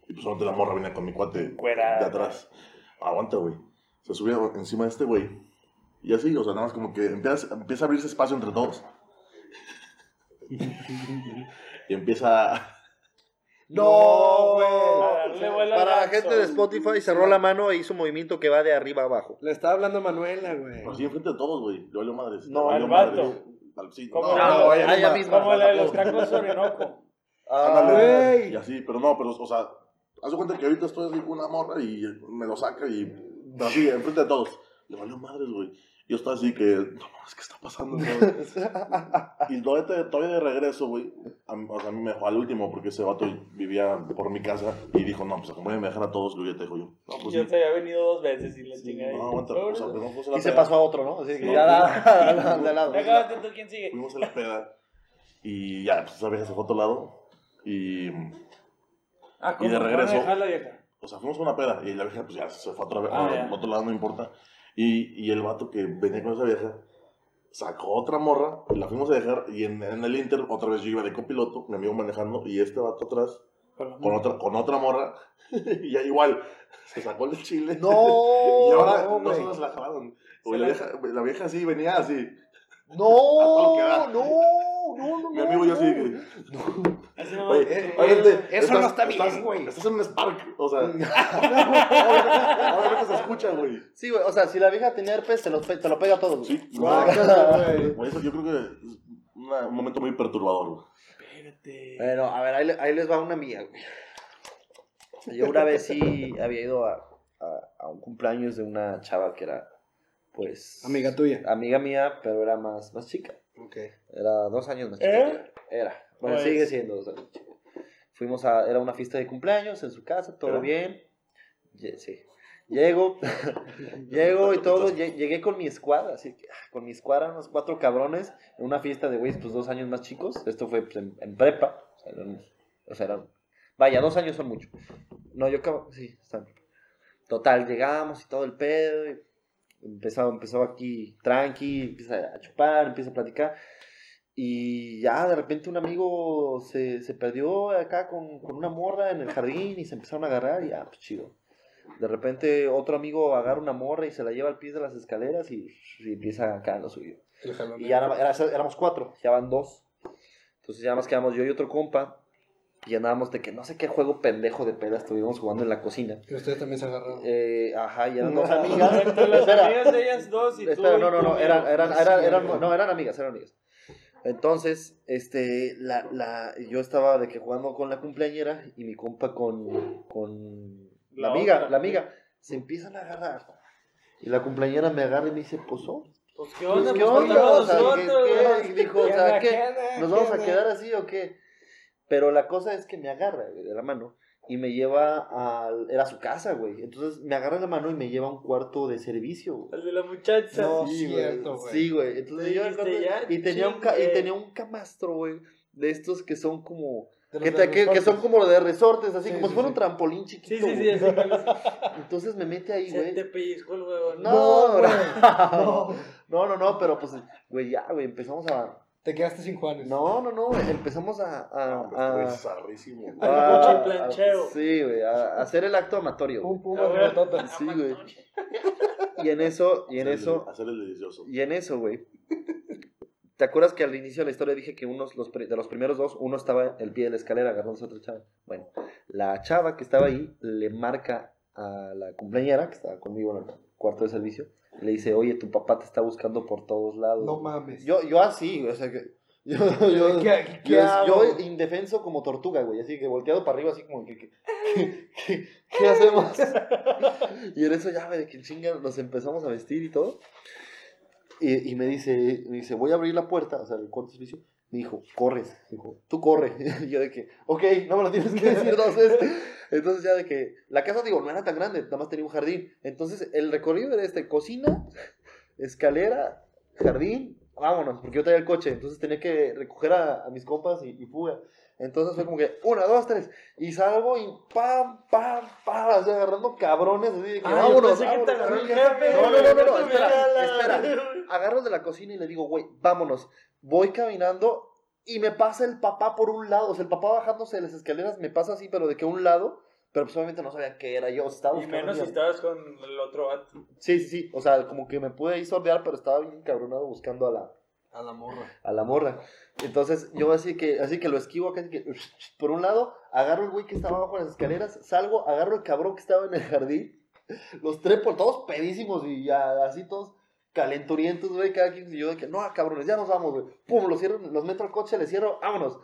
A: Y pues solamente la morra venía con mi cuate de atrás. Aguanta, güey. Se subía encima de este güey. Y así, o sea, nada más como que empieza, empieza a abrirse espacio entre todos. *laughs* y empieza...
B: No, güey. Para la gente de Spotify cerró la mano e hizo un movimiento que va de arriba a abajo.
C: Le estaba hablando a Manuela, güey.
A: Así enfrente de todos, güey. Le valió madres.
B: No,
D: al vato.
A: Al- sí,
D: Como
A: no,
D: la- de los tacos Orinoco.
A: Ándale.
C: Güey.
A: Y así, pero no, pero, o sea, haz de cuenta que ahorita estoy así con una morra y me lo saca y así, enfrente de todos. Le valió madres, güey. Yo estaba así que, no mames, ¿qué está pasando? güey? *laughs* y todavía, todavía de regreso, güey, a, mí- o sea, a mí me dejó al último porque ese vato vivía por mi casa y dijo, no, pues como me dejar a todos, yo ya te dejo yo. No, pues
D: Yo
A: sí.
D: se había venido dos veces y la chingada.
A: No, aguanta, o sea, no a la
B: Y se
A: peda.
B: pasó a otro, ¿no? Así que
A: Sí.
B: ya da *laughs* de lado.
D: Ya acabaste tú, ¿quién sigue?
A: Fuimos a la peda y ya, pues esa vieja se fue a otro lado y...
D: Ah,
A: Y de
D: ¿cómo?
A: regreso-
D: ¿Van a dejar la vieja?
A: O sea, fuimos a una peda y la vieja pues ya se fue a otro,
D: Ah,
A: a otro lado, no importa. Y, y el vato que venía con esa vieja sacó otra morra y la fuimos a dejar y en, en el Inter otra vez yo iba de copiloto, mi amigo manejando y este vato atrás con otra, con otra morra *laughs* y ya igual se sacó el chile
B: No, *laughs*
A: y ahora
B: no,
A: no, se nos la jalaron. La- vieja, la vieja así venía así.
B: No, no, no, no.
A: Mi amigo y yo así de que,
D: Así no,
A: Oye,
C: eh, eh, eso no está bien,
A: estás-
C: güey.
A: Estás en un Spark, o sea, *laughs* obviamente se escucha, güey.
B: Sí, güey, o sea, si la vieja tenía herpes, te lo, te lo pega todo. güey.
A: Sí,
C: Guácala, *laughs* güey.
A: Eso yo creo que es una- un momento muy perturbador, güey.
D: Espérate.
B: Bueno, a ver, ahí, ahí les va una mía, güey. Yo una vez sí había ido a, a, a un cumpleaños de una chava que era, pues...
C: Amiga tuya.
B: Amiga mía, pero era más, más chica.
C: Ok.
B: Era dos años más chica.
D: ¿Eh?
B: que yo. Era. Bueno,
D: Pues-
B: sigue siendo dos años chica. Fuimos a... Era una fiesta de cumpleaños en su casa, todo
A: ¿Era?
B: bien. Sí. Llego, *laughs* llego y todo, lle- llegué con mi escuadra, así que, ah, con mi escuadra, unos cuatro cabrones, en una fiesta de güeyes, pues dos años más chicos, esto fue pues, en, en prepa, o sea, eran, o sea, eran- vaya, dos años son mucho. No, yo acabo, sí, están. Total, llegamos y todo el pedo, y empezó, empezó aquí tranqui, empieza a chupar, empieza a platicar, y ya de repente un amigo se, se perdió acá con, con una morra en el jardín y se empezaron a agarrar y ya, pues chido. De repente otro amigo agarra una morra y se la lleva al pie de las escaleras y, y empieza acá en lo suyo. Y ya era- era- éramos cuatro, ya van dos. Entonces ya nos quedamos yo y otro compa. Y andábamos de que no sé qué juego pendejo de peda estuvimos jugando en la cocina.
C: Que ustedes también se agarraron.
B: Eh, ajá, y eran dos amigas.
D: Las
B: Espera,
D: amigas de ellas dos y tú.
B: Espera,
D: y
B: no, no, no, eran, eran, eran, eran- no, eran amigas, eran amigas. Entonces, este, la, la, yo estaba de que jugando con la cumpleañera y mi compa con, con la,
D: La
B: amiga,
D: otra.
B: la amiga, se empiezan a agarrar. Y la cumpleañera me agarra y me dice, pues, oh,
D: Pues qué
B: pues,
D: onda,
B: ¿qué
D: pues
B: onda?
D: faltamos
B: O sea, ¿qué-
D: nosotros,
B: qué? Y dijo, o
C: ¿Qué
B: sea,
C: onda, onda,
B: ¿Nos vamos a
C: onda?
B: quedar así o qué? Pero la cosa es que me agarra güey, de la mano y me lleva al... Era su casa, güey. Entonces me agarra la mano y me lleva a un cuarto de servicio, güey.
D: El de la muchacha.
C: No,
B: Sí,
C: cierto,
B: güey.
C: güey.
B: Sí, güey. Entonces yo me
D: dijiste,
B: acuerdo-
D: "Ya
B: y tenía un ca- y
D: chingue".
B: tenía un camastro, güey, de estos que son como que,
C: de
B: te- que, que
C: resortes.
B: son como de resortes, así
C: Sí,
B: como
C: sí,
B: si fuera
C: sí.
B: un trampolín
D: Sí,
B: chiquito.
D: sí, sí, es.
B: Entonces me mete ahí, güey.
D: te pellizcó el huevo.
B: No,
C: No, *laughs*
B: no, no, no, pero pues, güey, ya, güey, empezamos a,
C: Te quedaste sin Juanes.
B: no, no, no, empezamos a, a,
A: No,
B: a- a- sí, güey, a, a hacer el acto amatorio.
C: Pum, pum.
B: Sí, güey. Y en eso, y en
A: Hacer el-
B: eso,
A: Hacer el delicioso.
B: Y en eso, güey. ¿Te acuerdas que al inicio de la historia dije que unos los, de los primeros dos, uno estaba en el pie de la escalera agarrándose a otra chava? Bueno, la chava que estaba ahí le marca a la cumpleañera, que estaba conmigo en el cuarto de servicio, le dice, oye, tu papá te está buscando por todos lados.
C: No mames.
B: Yo, yo así, o sea que... Yo, *laughs* yo,
C: ¿Qué, qué
B: yo, indefenso como tortuga, güey, así que volteado para arriba, así como que, que- que- *laughs* que- ¿qué hacemos? *laughs* y en eso ya, güey, de que chinga, nos empezamos a vestir y todo. Y, y me dice, me dice, voy a abrir la puerta, o sea, el cuarto servicio. Me dijo, corres. Dijo, tú corre. Y *laughs* yo de que, ok, no me lo tienes que decir dos veces. *laughs* Entonces ya de que, la casa, digo, no era tan grande, nada más tenía un jardín. Entonces el recorrido era este, cocina, escalera, jardín, vámonos, porque yo traía el coche. Entonces tenía que recoger a, a mis compas y, y fuga. Entonces fue como que, una, dos, tres. Y salgo y pam, pam, pam, así agarrando cabrones, así de que,
D: Ah, yo
B: vámonos,
D: pensé que te
B: vámonos, vámonos".
D: jefe.
B: No, no, no, no, no, espera, espera. Agarro de la cocina y le digo, güey, vámonos. Voy caminando y me pasa el papá por un lado. O sea, el papá bajándose de las escaleras me pasa así, pero de que a un lado. Pero pues obviamente no sabía qué era yo. Estaba
D: Y menos si estabas con el otro vato.
B: Sí, sí, sí. O sea, como que me pude ahí sordear, pero estaba bien cabronado buscando a la,
C: A la morra.
B: a la morra. Entonces yo así que, así que lo esquivo casi que por un lado, agarro el güey que estaba abajo de las escaleras, salgo, agarro el cabrón que estaba en el jardín, los trepo, todos pedísimos y ya así todos calenturientos, güey, cada quien y yo de que, no, cabrones, ya nos vamos, güey. Pum, los cierro, los meto al coche, les cierro, vámonos.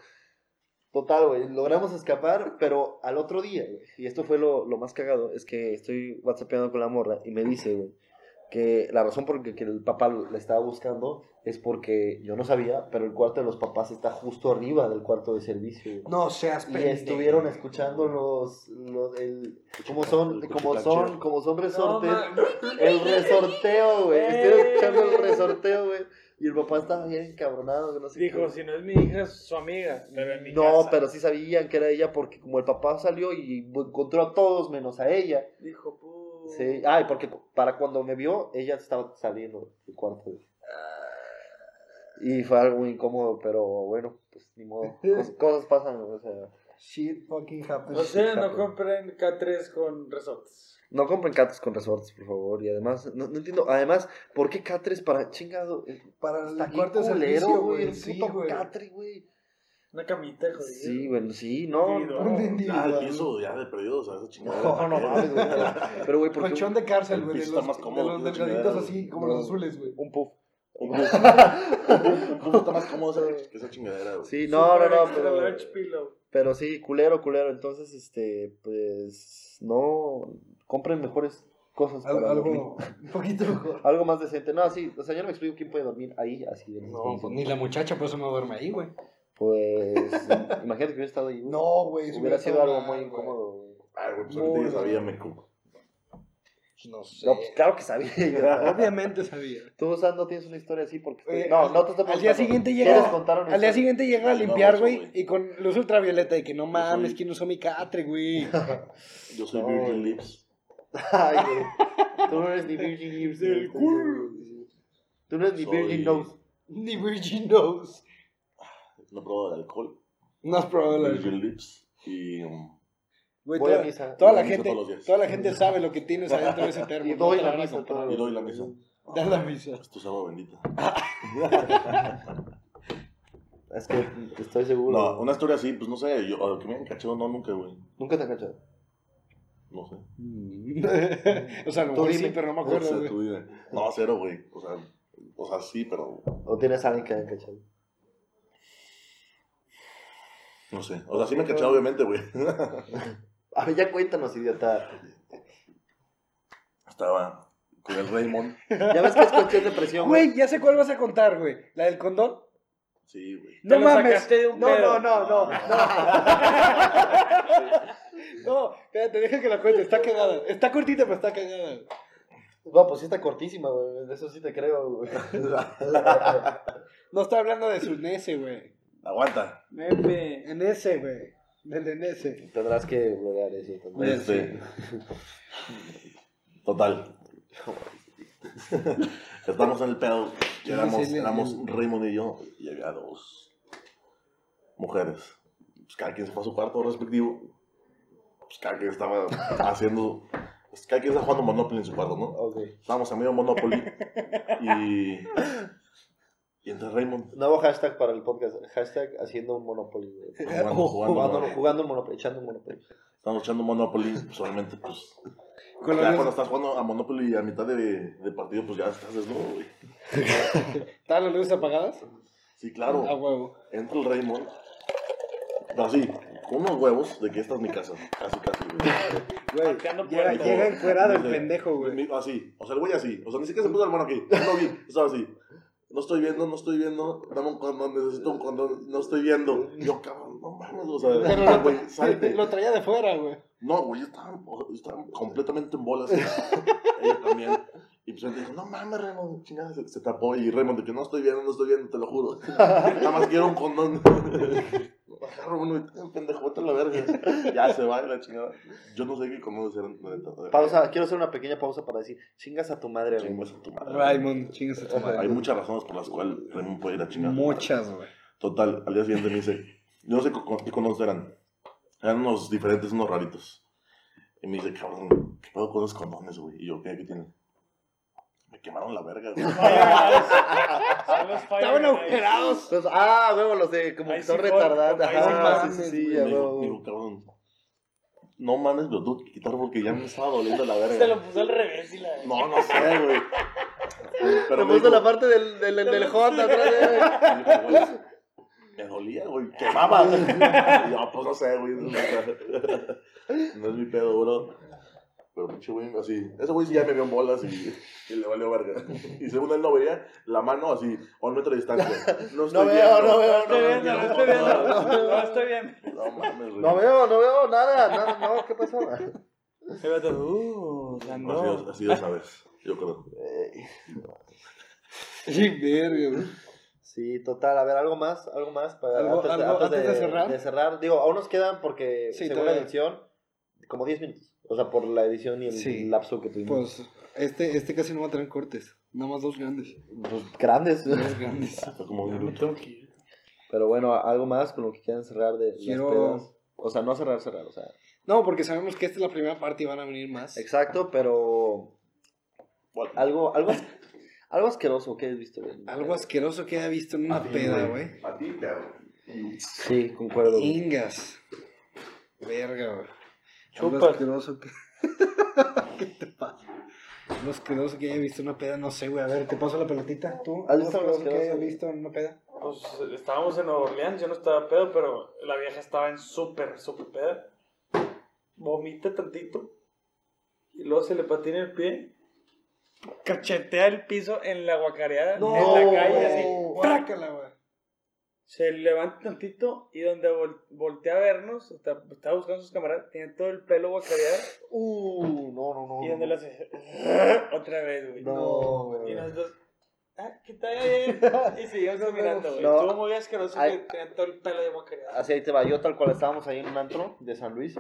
B: Total, güey, logramos escapar, pero al otro día, güey, y esto fue lo, lo más cagado, es que estoy whatsappeando con la morra y me dice, güey, que la razón por la que el papá le estaba buscando es porque yo no sabía, pero el cuarto de los papás está justo arriba del cuarto de servicio.
C: No seas
B: Y
C: pendejo.
B: estuvieron escuchando los, los el, como son, como son, como son resortes, el resorteo, güey.
D: Eh.
B: Estuvieron escuchando el resorteo, güey. Y el papá estaba bien encabronado, que no sé
D: Dijo,
B: qué.
D: si no es mi hija, es su amiga. Pero en mi
B: No,
D: casa.
B: pero sí sabían que era ella porque como el papá salió y encontró a todos menos a ella.
D: Dijo, pu.
B: Sí, ay, porque para cuando me vio, ella estaba saliendo del cuarto. Y fue algo incómodo, pero bueno, pues ni modo. *laughs* Cos- cosas pasan, o sea.
C: Shit fucking happens.
D: O sea, no compren K3 con resortes.
B: No compren catres con resortes, por favor. Y además, no, no entiendo. Además, ¿por qué catres para chingado?
C: Para
B: Está
C: el
B: bien
C: cuarto de
B: culero,
C: servicio,
B: güey.
C: Sí,
B: puto
C: güey.
B: catre, güey.
D: Una camita, joder.
B: Sí, güey, sí, no. No,
C: Un
A: Ah, el
C: individual.
A: piso ya de perdido, o sea, esa chingada.
B: no, no mames, güey. Pero, güey, porque
C: Colchón de cárcel,
A: el
C: güey. De los,
A: está más
C: de
A: cómodo
C: los delgaditos así, como
B: No.
C: los azules, güey.
B: un puff.
A: Un poco *laughs* está más cómodo que esa chingadera, güey.
B: Sí, no, no, no, pero, pero sí, culero, culero. Entonces, este, pues, no, compren mejores cosas.
C: Al-
B: para
C: algo un poquito mejor. *laughs*
B: Algo más decente. No, sí, o sea, yo no me explico quién puede dormir ahí, así. esas
C: No, pues ni la muchacha, por eso no duerme ahí, güey.
B: Pues, *laughs* imagínate que hubiera estado ahí.
C: No, güey.
B: hubiera sido algo
C: mal,
B: muy incómodo. güey.
A: Ay, güey, pues ahorita
C: mal.
A: sabía, me
C: No sé.
B: No, pues claro que sabía. *laughs* yo.
C: Obviamente sabía.
B: Tú, Sam, no tienes una historia así porque... estoy-
C: Oye,
B: no,
C: al-
B: no te estoy
C: al día
B: preguntando.
C: siguiente
B: ¿Quieres
C: llega-
B: contar una
C: Al día
B: historia?
C: siguiente llega a
A: No,
C: limpiar,
A: eso,
C: güey,
A: güey.
C: y con luz ultravioleta y que no mames,
A: soy-
C: ¿quién usó mi catre, güey? *laughs*
A: Yo soy
B: No,
A: Virgin
B: güey.
A: Lips.
B: Ay, güey. Tú no eres ni Virgin Lips.
C: Del culo.
B: Tú no eres ni
A: Soy-
B: Virgin Nose.
C: Ni Virgin Nose.
A: No pruebo de alcohol.
C: No has probado
A: Virgin Lips. Y. um,
C: Güey,
B: Voy a
C: toda,
B: misa.
C: toda la gente, toda la gente sabe lo que tienes adentro de ese *laughs* termo.
B: Y doy la misa.
A: Y doy la misa.
C: Da la misa.
A: es tu agua bendita. *laughs*
B: Es que estoy seguro.
A: No, una historia así, pues no sé, yo, que me hayan cachado, no, nunca, güey.
B: Nunca te han cachado.
A: No sé. *laughs*
C: o sea, a lo mejor sí, pero no me
A: No
C: acuerdo,
A: sé,
C: güey.
A: tú dime. No, cero, güey. O sea, o sea, sí, pero
B: ¿O tienes a alguien que hayan cachado?
A: No sé. O sea, sí me han cachado, obviamente, güey. *laughs*
B: A ver, ya cuéntanos, idiota.
A: Estaba con el Raymond. *laughs*
B: Ya ves que es cuestión de presión, güey.
C: Güey, ya sé cuál vas a contar, güey. ¿La del condón?
A: Sí, güey.
C: No mames.
D: sacaste de un
C: No,
D: pedo.
C: no, no, no, no. *laughs* No, espérate, deja que la cuente. Está cagada. Está cortita, pero está cagada.
B: No, pues sí está cortísima, güey. De eso sí te creo, güey.
C: No está hablando de su nese, güey.
A: Aguanta.
D: Pepe.
C: En ese, güey. Del de nese.
B: Tendrás que bloguear eso también.
A: Este. Total. *laughs* Estamos en el pedo. Éramos,
C: Sí,
A: éramos Raymond y yo. Y había dos mujeres. Pues cada quien se fue a su cuarto respectivo. Pues cada quien estaba *laughs* haciendo. Pues cada quien estaba jugando Monopoly en su cuarto, ¿no?
B: Ok.
A: Estábamos en medio Monopoly. Y. *laughs* Y entre Raymond.
B: Nuevo hashtag para el podcast. Hashtag haciendo un Monopoly. *laughs*
A: Jugando, jugando,
B: Jugando,
A: ¿no?
B: jugando un Monopoly, echando un Monopoly.
A: Estábamos echando Monopoly. Pues obviamente, pues. Ya
C: la
A: cuando estás jugando a Monopoly a mitad de, de partido, pues ya estás desnudo, güey. *laughs*
C: ¿Estaban las luces apagadas?
A: Sí, claro.
C: A huevo.
A: Entra el Raymond. Así, con unos huevos de que esta es mi casa. Casi, casi, güey. *laughs*
C: Güey, llega, llega encuerado el pendejo, güey.
A: Así, o sea, el güey así. O sea, ni siquiera se puso el mano aquí. No vi, estaba así. No estoy viendo, no estoy viendo. Dame un condón, necesito un condón. No estoy viendo. Yo, cabrón, no mames, o sea,
C: Pero lo,
A: güey, salte.
C: lo traía de fuera, güey.
A: No, güey, yo estaba, completamente en bolas. *laughs* Ella también. Y pues él dijo, no mames, Raymond, chingada, se, se tapó. Y Raymond, de que no estoy viendo, no estoy viendo, te lo juro. *laughs* Nada más quiero un condón. *laughs* Agarro uno y "Eh, pendejo, vete a la verga. *laughs* Ya se va la chingada. Yo no sé qué condones eran. la neta.
B: Pausa, quiero hacer una pequeña pausa para decir, chingas a tu madre,
A: Chingas
B: Raymond.
A: a tu madre.
C: Raymond, chingas a tu
A: Hay
C: madre.
A: muchas razones por las cuales Raymond puede ir a chingar.
C: Muchas, güey.
A: Total, al día siguiente me dice, yo no sé qué condones eran. Eran unos diferentes, unos raritos. Y me dice, cabrón, ¿qué pedo con esos condones, güey? Y yo, ¿qué, qué tiene? Quemaron la verga, güey. *laughs*
C: Estaban agujerados.
B: Pues, ah, huevo, los de como que son
D: ahí sí
B: Ajá, sí, sí,
A: dijo, cabrón, no mames, lo tuve que quitar porque ya me estaba doliendo la verga.
D: Se lo puso al revés y la.
A: No, no sé, güey.
B: Te
A: me
B: puso la parte del, del, del, del Honda atrás de
A: me dijo, güey, Me dolía, güey, quemaba. *laughs* Yo, pues no sé, güey. No es mi pedo, bro. Pero pinche güey, así. Ese güey sí ya me vio en bolas y, y le valió verga. *laughs* Y según él no veía, la mano así, a un metro de distancia. No, estoy
B: No veo,
A: viendo,
B: no veo,
D: No estoy
A: no
D: viendo, no
A: veo,
D: estoy viendo.
A: no, no,
D: No estoy viendo.
A: No mames, güey.
B: No veo, no veo nada, nada, no, ¿qué pasó?
D: Se ve todo. Uh,
A: Así,
D: andó.
A: así de sabes, yo creo.
C: Sí, verga, güey.
B: Sí, total, a ver, algo más, algo más para
C: ¿Algo-
B: antes, de,
C: algo
B: antes
C: antes de cerrar?
B: Digo, aún nos quedan porque
C: Sí,
B: según la edición, como 10 minutos. O sea, por la edición y el
C: Sí.
B: lapso que tuvimos.
C: Pues este, este casi no va a tener cortes. Nada más dos grandes.
B: Pues, grandes.
C: Dos grandes. *laughs*
A: Como minuto.
D: tengo que.
B: Pero bueno, algo más con lo que quieran cerrar de
C: Quiero-
B: las pedas. O sea, no cerrar, cerrar, o sea.
C: No, porque sabemos que esta es la primera parte y van a venir más.
B: Exacto, pero
A: Bueno,
B: algo, algo, *laughs* algo asqueroso que has visto. güey.
C: Algo asqueroso que haya visto en una peda, güey.
A: A ti, pero.
B: Sí, concuerdo. güey.
C: Ingas. Verga, güey.
D: Chupas.
C: Algo asqueroso que... *laughs* ¿Qué te pasa? Algo asqueroso que haya visto una peda, no sé, güey. A ver, te paso la pelotita. ¿Tú?
B: ¿Has visto
C: que haya visto en una peda?
D: Pues estábamos en Nueva Orleans, yo no estaba pedo, pero la vieja estaba en súper, súper peda. Vomita tantito. Y luego se le patina el pie. Cachetea el piso en la guacareada.
B: No.
D: En la calle, así.
C: Trácala, güey.
D: Se levanta tantito y donde vol- voltea a vernos, está- estaba buscando sus camaradas, tiene todo el pelo guacareado.
B: Uh, no, no, no.
D: Y donde
B: no.
D: hace. *laughs* Otra vez, güey.
B: No,
D: Y
B: güey.
D: nosotros. Ah, ¿qué tal? Y seguimos *laughs* caminando, güey.
B: No.
D: Estuvo muy asqueroso
B: Ay.
D: que tenía todo el pelo de guacareado.
B: Así ahí te va. Yo tal cual estábamos ahí en un antro de San Luis.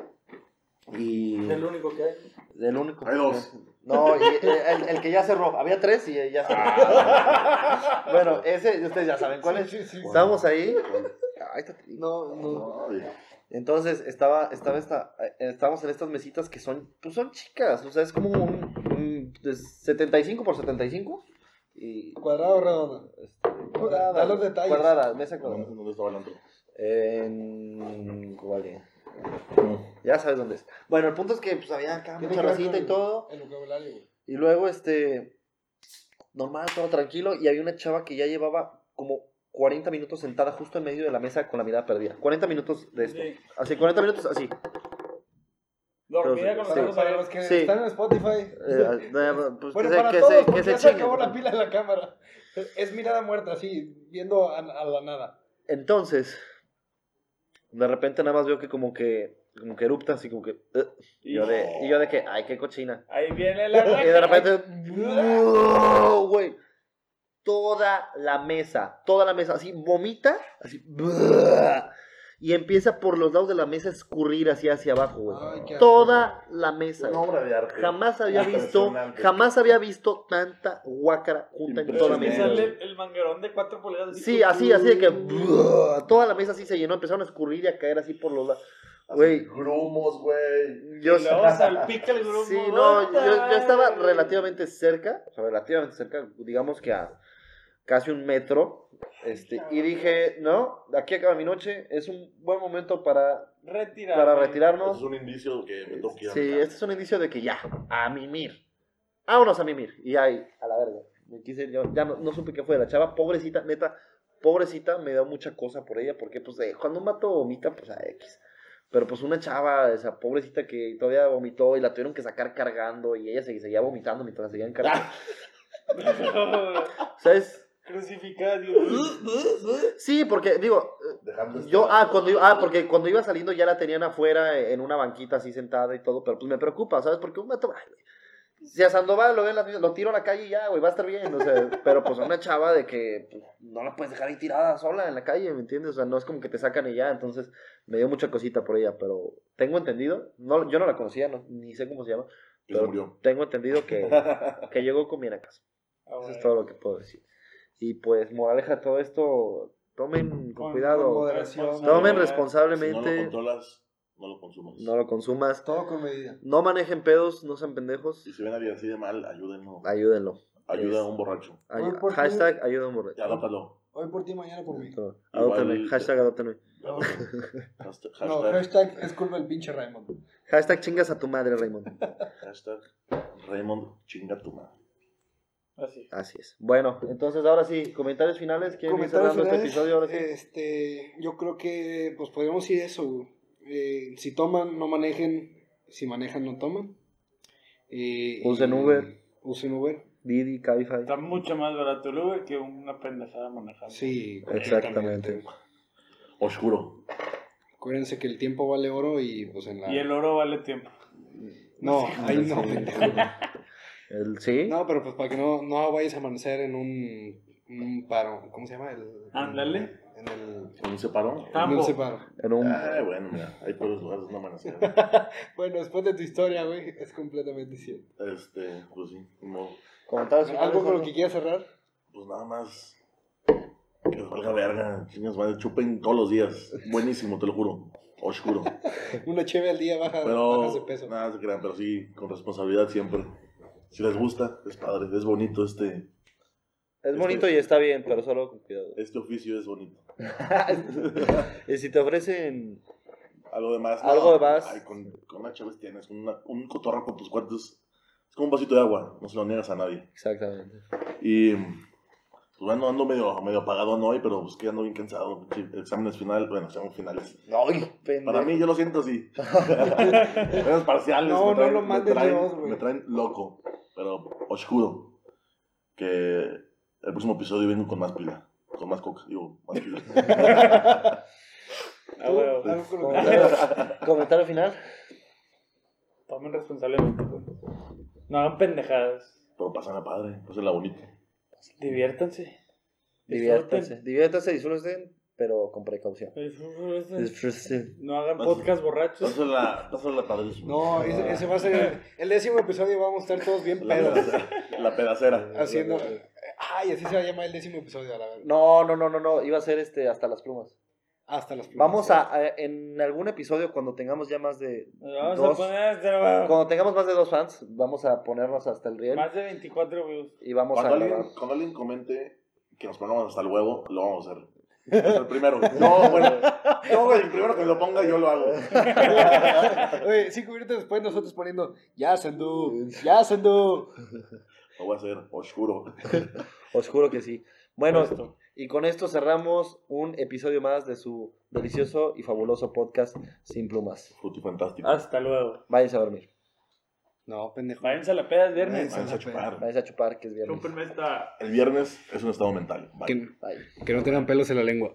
B: Y.
D: Es el único que hay.
B: Del único.
A: Hay dos.
B: No, y, el, el que ya cerró. Había tres y ya cerró. bueno, ese, ustedes ya saben cuál es.
C: Sí, sí, sí.
B: Estábamos ahí. Ay.
C: No, no.
B: Entonces estaba, estaba esta, eh, estábamos en estas mesitas que son, pues son chicas, o sea, es como un, un de 75 por 75. Y,
C: ¿Cuadrada o redonda?
B: este, cuadrada.
C: Da los detalles.
B: Cuadrada, mesa
A: ¿Dónde
B: cuadrada.
A: dónde estaba el
B: En... ¿cuál? Ya sabes dónde es. Bueno, el punto es que pues había acá mucha racita y todo.
C: El vocabulario, güey.
B: Y luego, este, normal, todo tranquilo. Y había una chava que ya llevaba como 40 minutos sentada justo en medio de la mesa con la mirada perdida. 40 minutos de esto.
D: Sí.
B: Así, 40 minutos así.
D: Dormida
B: Pero
D: con
B: sí.
D: los ojos
C: los
D: abiertos.
C: que
B: Sí.
C: están en Spotify.
B: Eh, eh, pues, *laughs*
C: Bueno,
B: que se-
C: para
B: que
C: todos,
B: se, que
C: porque
B: se
C: ya se acabó la pila de la cámara. Es mirada muerta, así, viendo a, a la nada.
B: Entonces, de repente nada más veo que como que, como que erupta, así como que... eh, y, yo de, y yo de que, ay, qué cochina.
D: Ahí viene la *laughs*
B: Y de repente, *laughs* güey, toda la mesa, toda la mesa, así vomita, así. *laughs* y empieza por los lados de la mesa a escurrir así hacia abajo, güey.
C: Ay, qué asco.
B: Toda la mesa.
A: Una obra de arte.
B: Jamás había visto, jamás había visto tanta guácara junta en toda la
D: Me
B: mesa.
D: el, el manguerón de cuatro pulgadas.
B: Sí, así, así de que toda la mesa así se llenó, empezaron a escurrir y a caer así por los lados. Güey,
A: Grumos, güey.
B: yo
D: salpica el.
B: Sí, no, yo, yo estaba relativamente cerca, o sea, relativamente cerca, digamos que a casi un metro, este, y dije, no, de aquí acaba mi noche, es un buen momento para,
D: Retirar.
B: para retirarnos.
A: es un indicio que me tengo que ir a
B: Sí, este es un indicio de que ya, a mimir. Vámonos a mimir. Y ahí, a la verga. Me quise, yo ya no, no supe qué fue de la chava, pobrecita, neta, pobrecita, me da mucha cosa por ella, porque pues eh, cuando un mato vomita, pues a X. Pero pues una chava, esa pobrecita que todavía vomitó y la tuvieron que sacar cargando y ella se seguía vomitando mientras la seguían cargando. *laughs* ¿Sabes?
D: Crucificada, Dios.
B: Sí, porque digo,
A: Dejando
B: yo, ah, cuando, iba- ah, porque cuando iba saliendo ya la tenían afuera en una banquita así sentada y todo, pero pues me preocupa, ¿sabes? Porque un mato, si a Sandoval lo ven las- lo tiro a la calle y ya, güey, va a estar bien, o sea, *laughs* pero pues a una chava de que pues, no la puedes dejar ahí tirada sola en la calle, ¿me entiendes? O sea, no es como que te sacan y ya, entonces me dio mucha cosita por ella, pero tengo entendido, no, yo no la conocía, no, ni sé cómo se llama, pero
A: murió.
B: tengo entendido que, *laughs* que llegó con bien a casa.
D: Ah,
B: Eso es todo lo que puedo decir. Y pues, moraleja todo esto, tomen con,
D: Con-
B: cuidado.
C: con moderación.
B: Tomen
D: Responsabilidad.
A: Si no lo
B: responsablemente,
A: controlas, no lo consumas.
B: no lo consumas.
C: Todo con medida.
B: No manejen pedos, no sean pendejos.
A: Y si ven a alguien así de mal, ayúdenlo.
B: Ayúdenlo.
A: Ayuda a un borracho.
B: Ay-
C: ti-
B: hashtag ayuda a un borracho.
A: Adóptalo.
C: Hoy por ti, mañana por mí.
B: Adóptenme.
A: Igual-
B: Hashtag adóptenme.
C: No,
A: Hashtag,
C: no,
A: hashtag,
C: es culpa del pinche Raymond.
B: Hashtag chingas a tu madre, Raymond.
A: hashtag Raymond, chinga tu madre.
D: Así.
B: Así es. Bueno, entonces ahora sí, comentarios finales. ¿Quieren ir
C: Comentarios
B: este
C: finales,
B: episodio ahora sí?
C: Este, yo creo que pues podríamos decir eso. Eh, si toman, no manejen. Si manejan, no toman. Eh,
B: Usen Uber.
C: Usen Uber.
B: Didi, Cabify.
D: Está mucho más barato el Uber que una pendejada manejando.
C: Sí,
B: Exactamente.
A: Oscuro.
C: Acuérdense que el tiempo vale oro y pues en la...
D: Y el oro vale tiempo.
C: No, *laughs* ahí no,
B: Sí. El, ¿Sí?
C: No, pero pues para que no, no vayas a amanecer en un, un paro. ¿Cómo se llama? El,
D: Ándale.
C: En el...
A: ¿Con un separón?
C: En un separo.
B: En un...
A: Ah, bueno, mira, hay peores lugares no amanecer. *laughs*
C: Bueno, después de tu historia, güey, es completamente cierto.
A: Este, pues sí, como.
C: ¿Algo con lo que quieras cerrar?
A: pues nada más. Que les valga verga. Chingas, madre, chupen todos los días. Buenísimo, te lo juro. Oscuro. *laughs*
C: Una cheve al día baja,
A: Pero,
C: bajas de peso.
A: nada se crean, pero sí, con responsabilidad siempre. Si les gusta, es padre, es bonito este,
B: Es bonito y está bien, pero solo con cuidado. *laughs*
A: este oficio, es bonito. *laughs*
B: y si te ofrecen
A: Algo de más.
B: Algo de más.
A: Ay, con, con una chaves tienes, una- un cotorra con tus cuates. Es como un vasito de agua, no se lo niegas a nadie.
B: Exactamente.
A: Y pues bueno, ando medio, medio apagado hoy, pero pues que ando bien cansado. Exámenes finales, bueno, exámenes finales.
B: Ay, pendejo.
A: Para mí yo lo siento así. *laughs* Exámenes parciales.
C: No,
A: me
C: no
A: traen-
C: lo
A: me
C: mandes
A: traen-
C: Dios, güey.
A: Me traen loco, pero oscuro. Que el próximo episodio vengo con más pila. Con más coca, digo, más pila. *laughs*
D: Ah,
C: que
B: Comentario, *laughs* comentario final.
D: Tomen responsablemente. güey. No hagan pendejadas.
A: pero pasan a padre, pues es la bonita.
D: Diviértanse.
B: Diviértanse. Diviértanse, disfruten, pero con precaución.
D: No hagan podcast borrachos.
A: Pásala la, pásala la padrísimo.
C: No, ese, ese va a ser el, décimo episodio. Vamos a estar todos bien pedos.
A: La pedacera.
C: Haciendo. Ay, así se va a llamar el décimo episodio, a la verdad.
B: No, no, no, no, no. Iba a ser este hasta las plumas.
C: Hasta las primeras
B: Vamos a, a- en algún episodio cuando tengamos ya más de
D: Vamos
B: dos,
D: a poner
B: cuando tengamos más de dos fans, vamos a ponernos hasta el riel
D: Más de 24 views.
B: y vamos a
A: Cuando
B: grabar.
A: alguien, cuando alguien comente que nos pongamos hasta el huevo, lo vamos a hacer. El primero. No, bueno. Güey, el primero que lo ponga, yo lo hago.
C: Oye, cinco minutos después nosotros poniendo, ya Sandú, *laughs* ya Sandú.
A: Lo voy a hacer, oscuro.
B: Os juro que sí. Bueno, y con esto cerramos un episodio más de su delicioso y fabuloso podcast Sin Plumas.
A: Fruti fantástico.
D: Hasta luego.
B: Váyanse a dormir,
C: No, pendejo.
D: Váyanse a la peda el viernes.
A: Váyanse a chupar.
B: váyanse a chupar, que es viernes.
D: Esta.
A: El viernes es un estado mental. Bye.
C: Que,
B: Bye.
C: que no tengan pelos en la lengua.